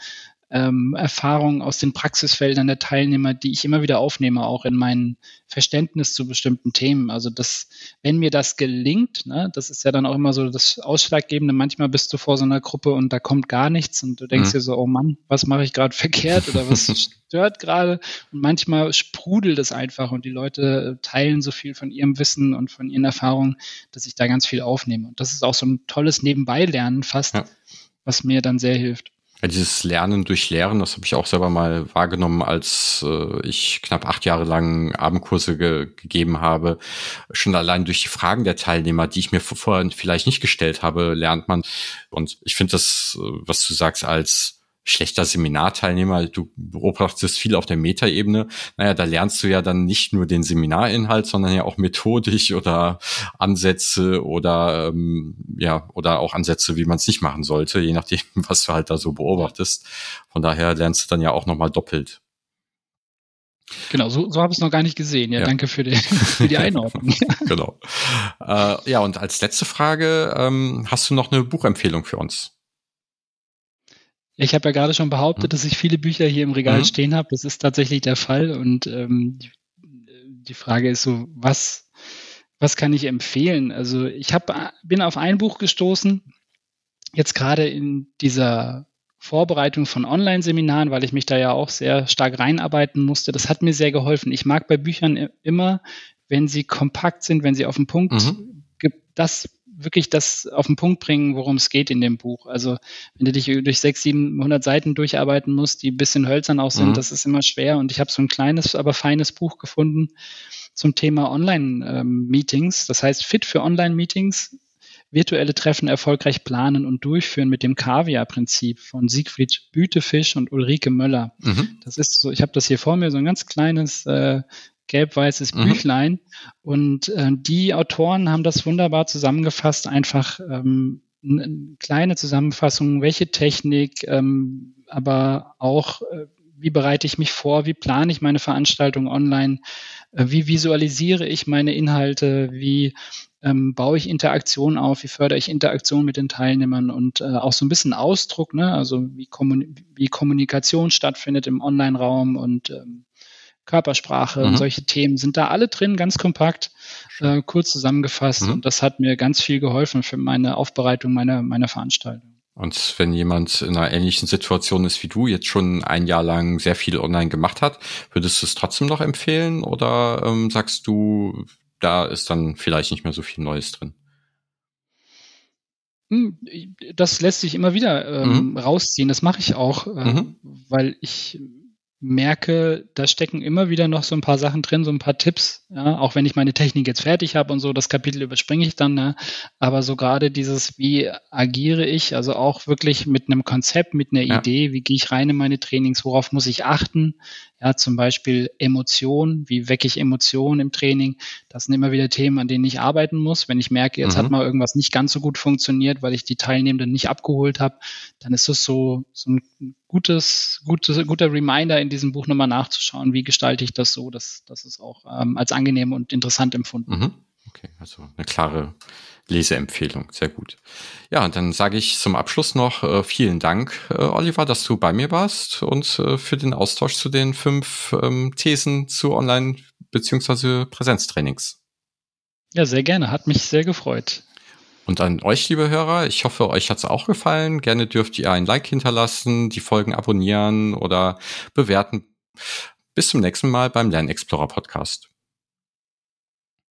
ähm, Erfahrungen aus den Praxisfeldern der Teilnehmer, die ich immer wieder aufnehme, auch in mein Verständnis zu bestimmten Themen. Also das, wenn mir das gelingt, ne, das ist ja dann auch immer so das Ausschlaggebende. Manchmal bist du vor so einer Gruppe und da kommt gar nichts und du denkst mhm. dir so, oh Mann, was mache ich gerade [LAUGHS] verkehrt oder was [LAUGHS] stört gerade? Und manchmal sprudelt es einfach und die Leute teilen so viel von ihrem Wissen und von ihren Erfahrungen, dass ich da ganz viel aufnehme. Und das ist auch so ein tolles Nebenbeilernen fast, ja. was mir dann sehr hilft. Ja, dieses Lernen durch Lehren, das habe ich auch selber mal wahrgenommen, als äh, ich knapp acht Jahre lang Abendkurse ge gegeben habe. Schon allein durch die Fragen der Teilnehmer, die ich mir vorher vielleicht nicht gestellt habe, lernt man. Und ich finde das, äh, was du sagst, als schlechter Seminarteilnehmer, du beobachtest viel auf der Metaebene. Naja, da lernst du ja dann nicht nur den Seminarinhalt, sondern ja auch methodisch oder Ansätze oder ähm, ja oder auch Ansätze, wie man es nicht machen sollte, je nachdem, [LAUGHS] was du halt da so beobachtest. Von daher lernst du dann ja auch nochmal doppelt. Genau, so, so habe ich es noch gar nicht gesehen. Ja, ja. danke für die, [LAUGHS] für die Einordnung. [LAUGHS] genau. Äh, ja, und als letzte Frage, ähm, hast du noch eine Buchempfehlung für uns? Ich habe ja gerade schon behauptet, mhm. dass ich viele Bücher hier im Regal mhm. stehen habe. Das ist tatsächlich der Fall. Und ähm, die Frage ist so, was, was kann ich empfehlen? Also ich hab, bin auf ein Buch gestoßen, jetzt gerade in dieser Vorbereitung von Online-Seminaren, weil ich mich da ja auch sehr stark reinarbeiten musste. Das hat mir sehr geholfen. Ich mag bei Büchern immer, wenn sie kompakt sind, wenn sie auf den Punkt mhm. das wirklich das auf den Punkt bringen, worum es geht in dem Buch. Also wenn du dich durch sechs, 700 Seiten durcharbeiten musst, die ein bisschen hölzern auch sind, mhm. das ist immer schwer. Und ich habe so ein kleines, aber feines Buch gefunden zum Thema Online-Meetings. das heißt Fit für Online-Meetings, virtuelle Treffen erfolgreich planen und durchführen mit dem Kaviar-Prinzip von Siegfried Bütefisch und Ulrike Möller. Mhm. Das ist so, ich habe das hier vor mir, so ein ganz kleines äh, gelb-weißes mhm. Büchlein. Und äh, die Autoren haben das wunderbar zusammengefasst, einfach ähm, eine kleine Zusammenfassung, welche Technik, ähm, aber auch, äh, wie bereite ich mich vor, wie plane ich meine Veranstaltung online, äh, wie visualisiere ich meine Inhalte, wie ähm, baue ich Interaktion auf, wie fördere ich Interaktion mit den Teilnehmern und äh, auch so ein bisschen Ausdruck, ne? also wie, Kommun wie Kommunikation stattfindet im Online-Raum und ähm, Körpersprache mhm. und solche Themen sind da alle drin, ganz kompakt, äh, kurz zusammengefasst. Mhm. Und das hat mir ganz viel geholfen für meine Aufbereitung meiner, meiner Veranstaltung. Und wenn jemand in einer ähnlichen Situation ist wie du, jetzt schon ein Jahr lang sehr viel online gemacht hat, würdest du es trotzdem noch empfehlen oder ähm, sagst du, da ist dann vielleicht nicht mehr so viel Neues drin? Hm, das lässt sich immer wieder ähm, mhm. rausziehen. Das mache ich auch, äh, mhm. weil ich merke, da stecken immer wieder noch so ein paar Sachen drin, so ein paar Tipps, ja, auch wenn ich meine Technik jetzt fertig habe und so, das Kapitel überspringe ich dann, ne? aber so gerade dieses, wie agiere ich, also auch wirklich mit einem Konzept, mit einer ja. Idee, wie gehe ich rein in meine Trainings, worauf muss ich achten, ja, zum Beispiel Emotionen, wie wecke ich Emotionen im Training, das sind immer wieder Themen, an denen ich arbeiten muss, wenn ich merke, jetzt mhm. hat mal irgendwas nicht ganz so gut funktioniert, weil ich die Teilnehmenden nicht abgeholt habe, dann ist das so, so ein gutes, gutes, guter Reminder in diesem Buch nochmal nachzuschauen, wie gestalte ich das so, dass, dass es auch ähm, als angenehm und interessant empfunden. Mhm. Okay, also eine klare Leseempfehlung, sehr gut. Ja, und dann sage ich zum Abschluss noch äh, vielen Dank, äh, Oliver, dass du bei mir warst und äh, für den Austausch zu den fünf ähm, Thesen zu Online- beziehungsweise Präsenztrainings. Ja, sehr gerne, hat mich sehr gefreut. Und an euch, liebe Hörer, ich hoffe, euch hat es auch gefallen. Gerne dürft ihr ein Like hinterlassen, die Folgen abonnieren oder bewerten. Bis zum nächsten Mal beim Lernexplorer Podcast.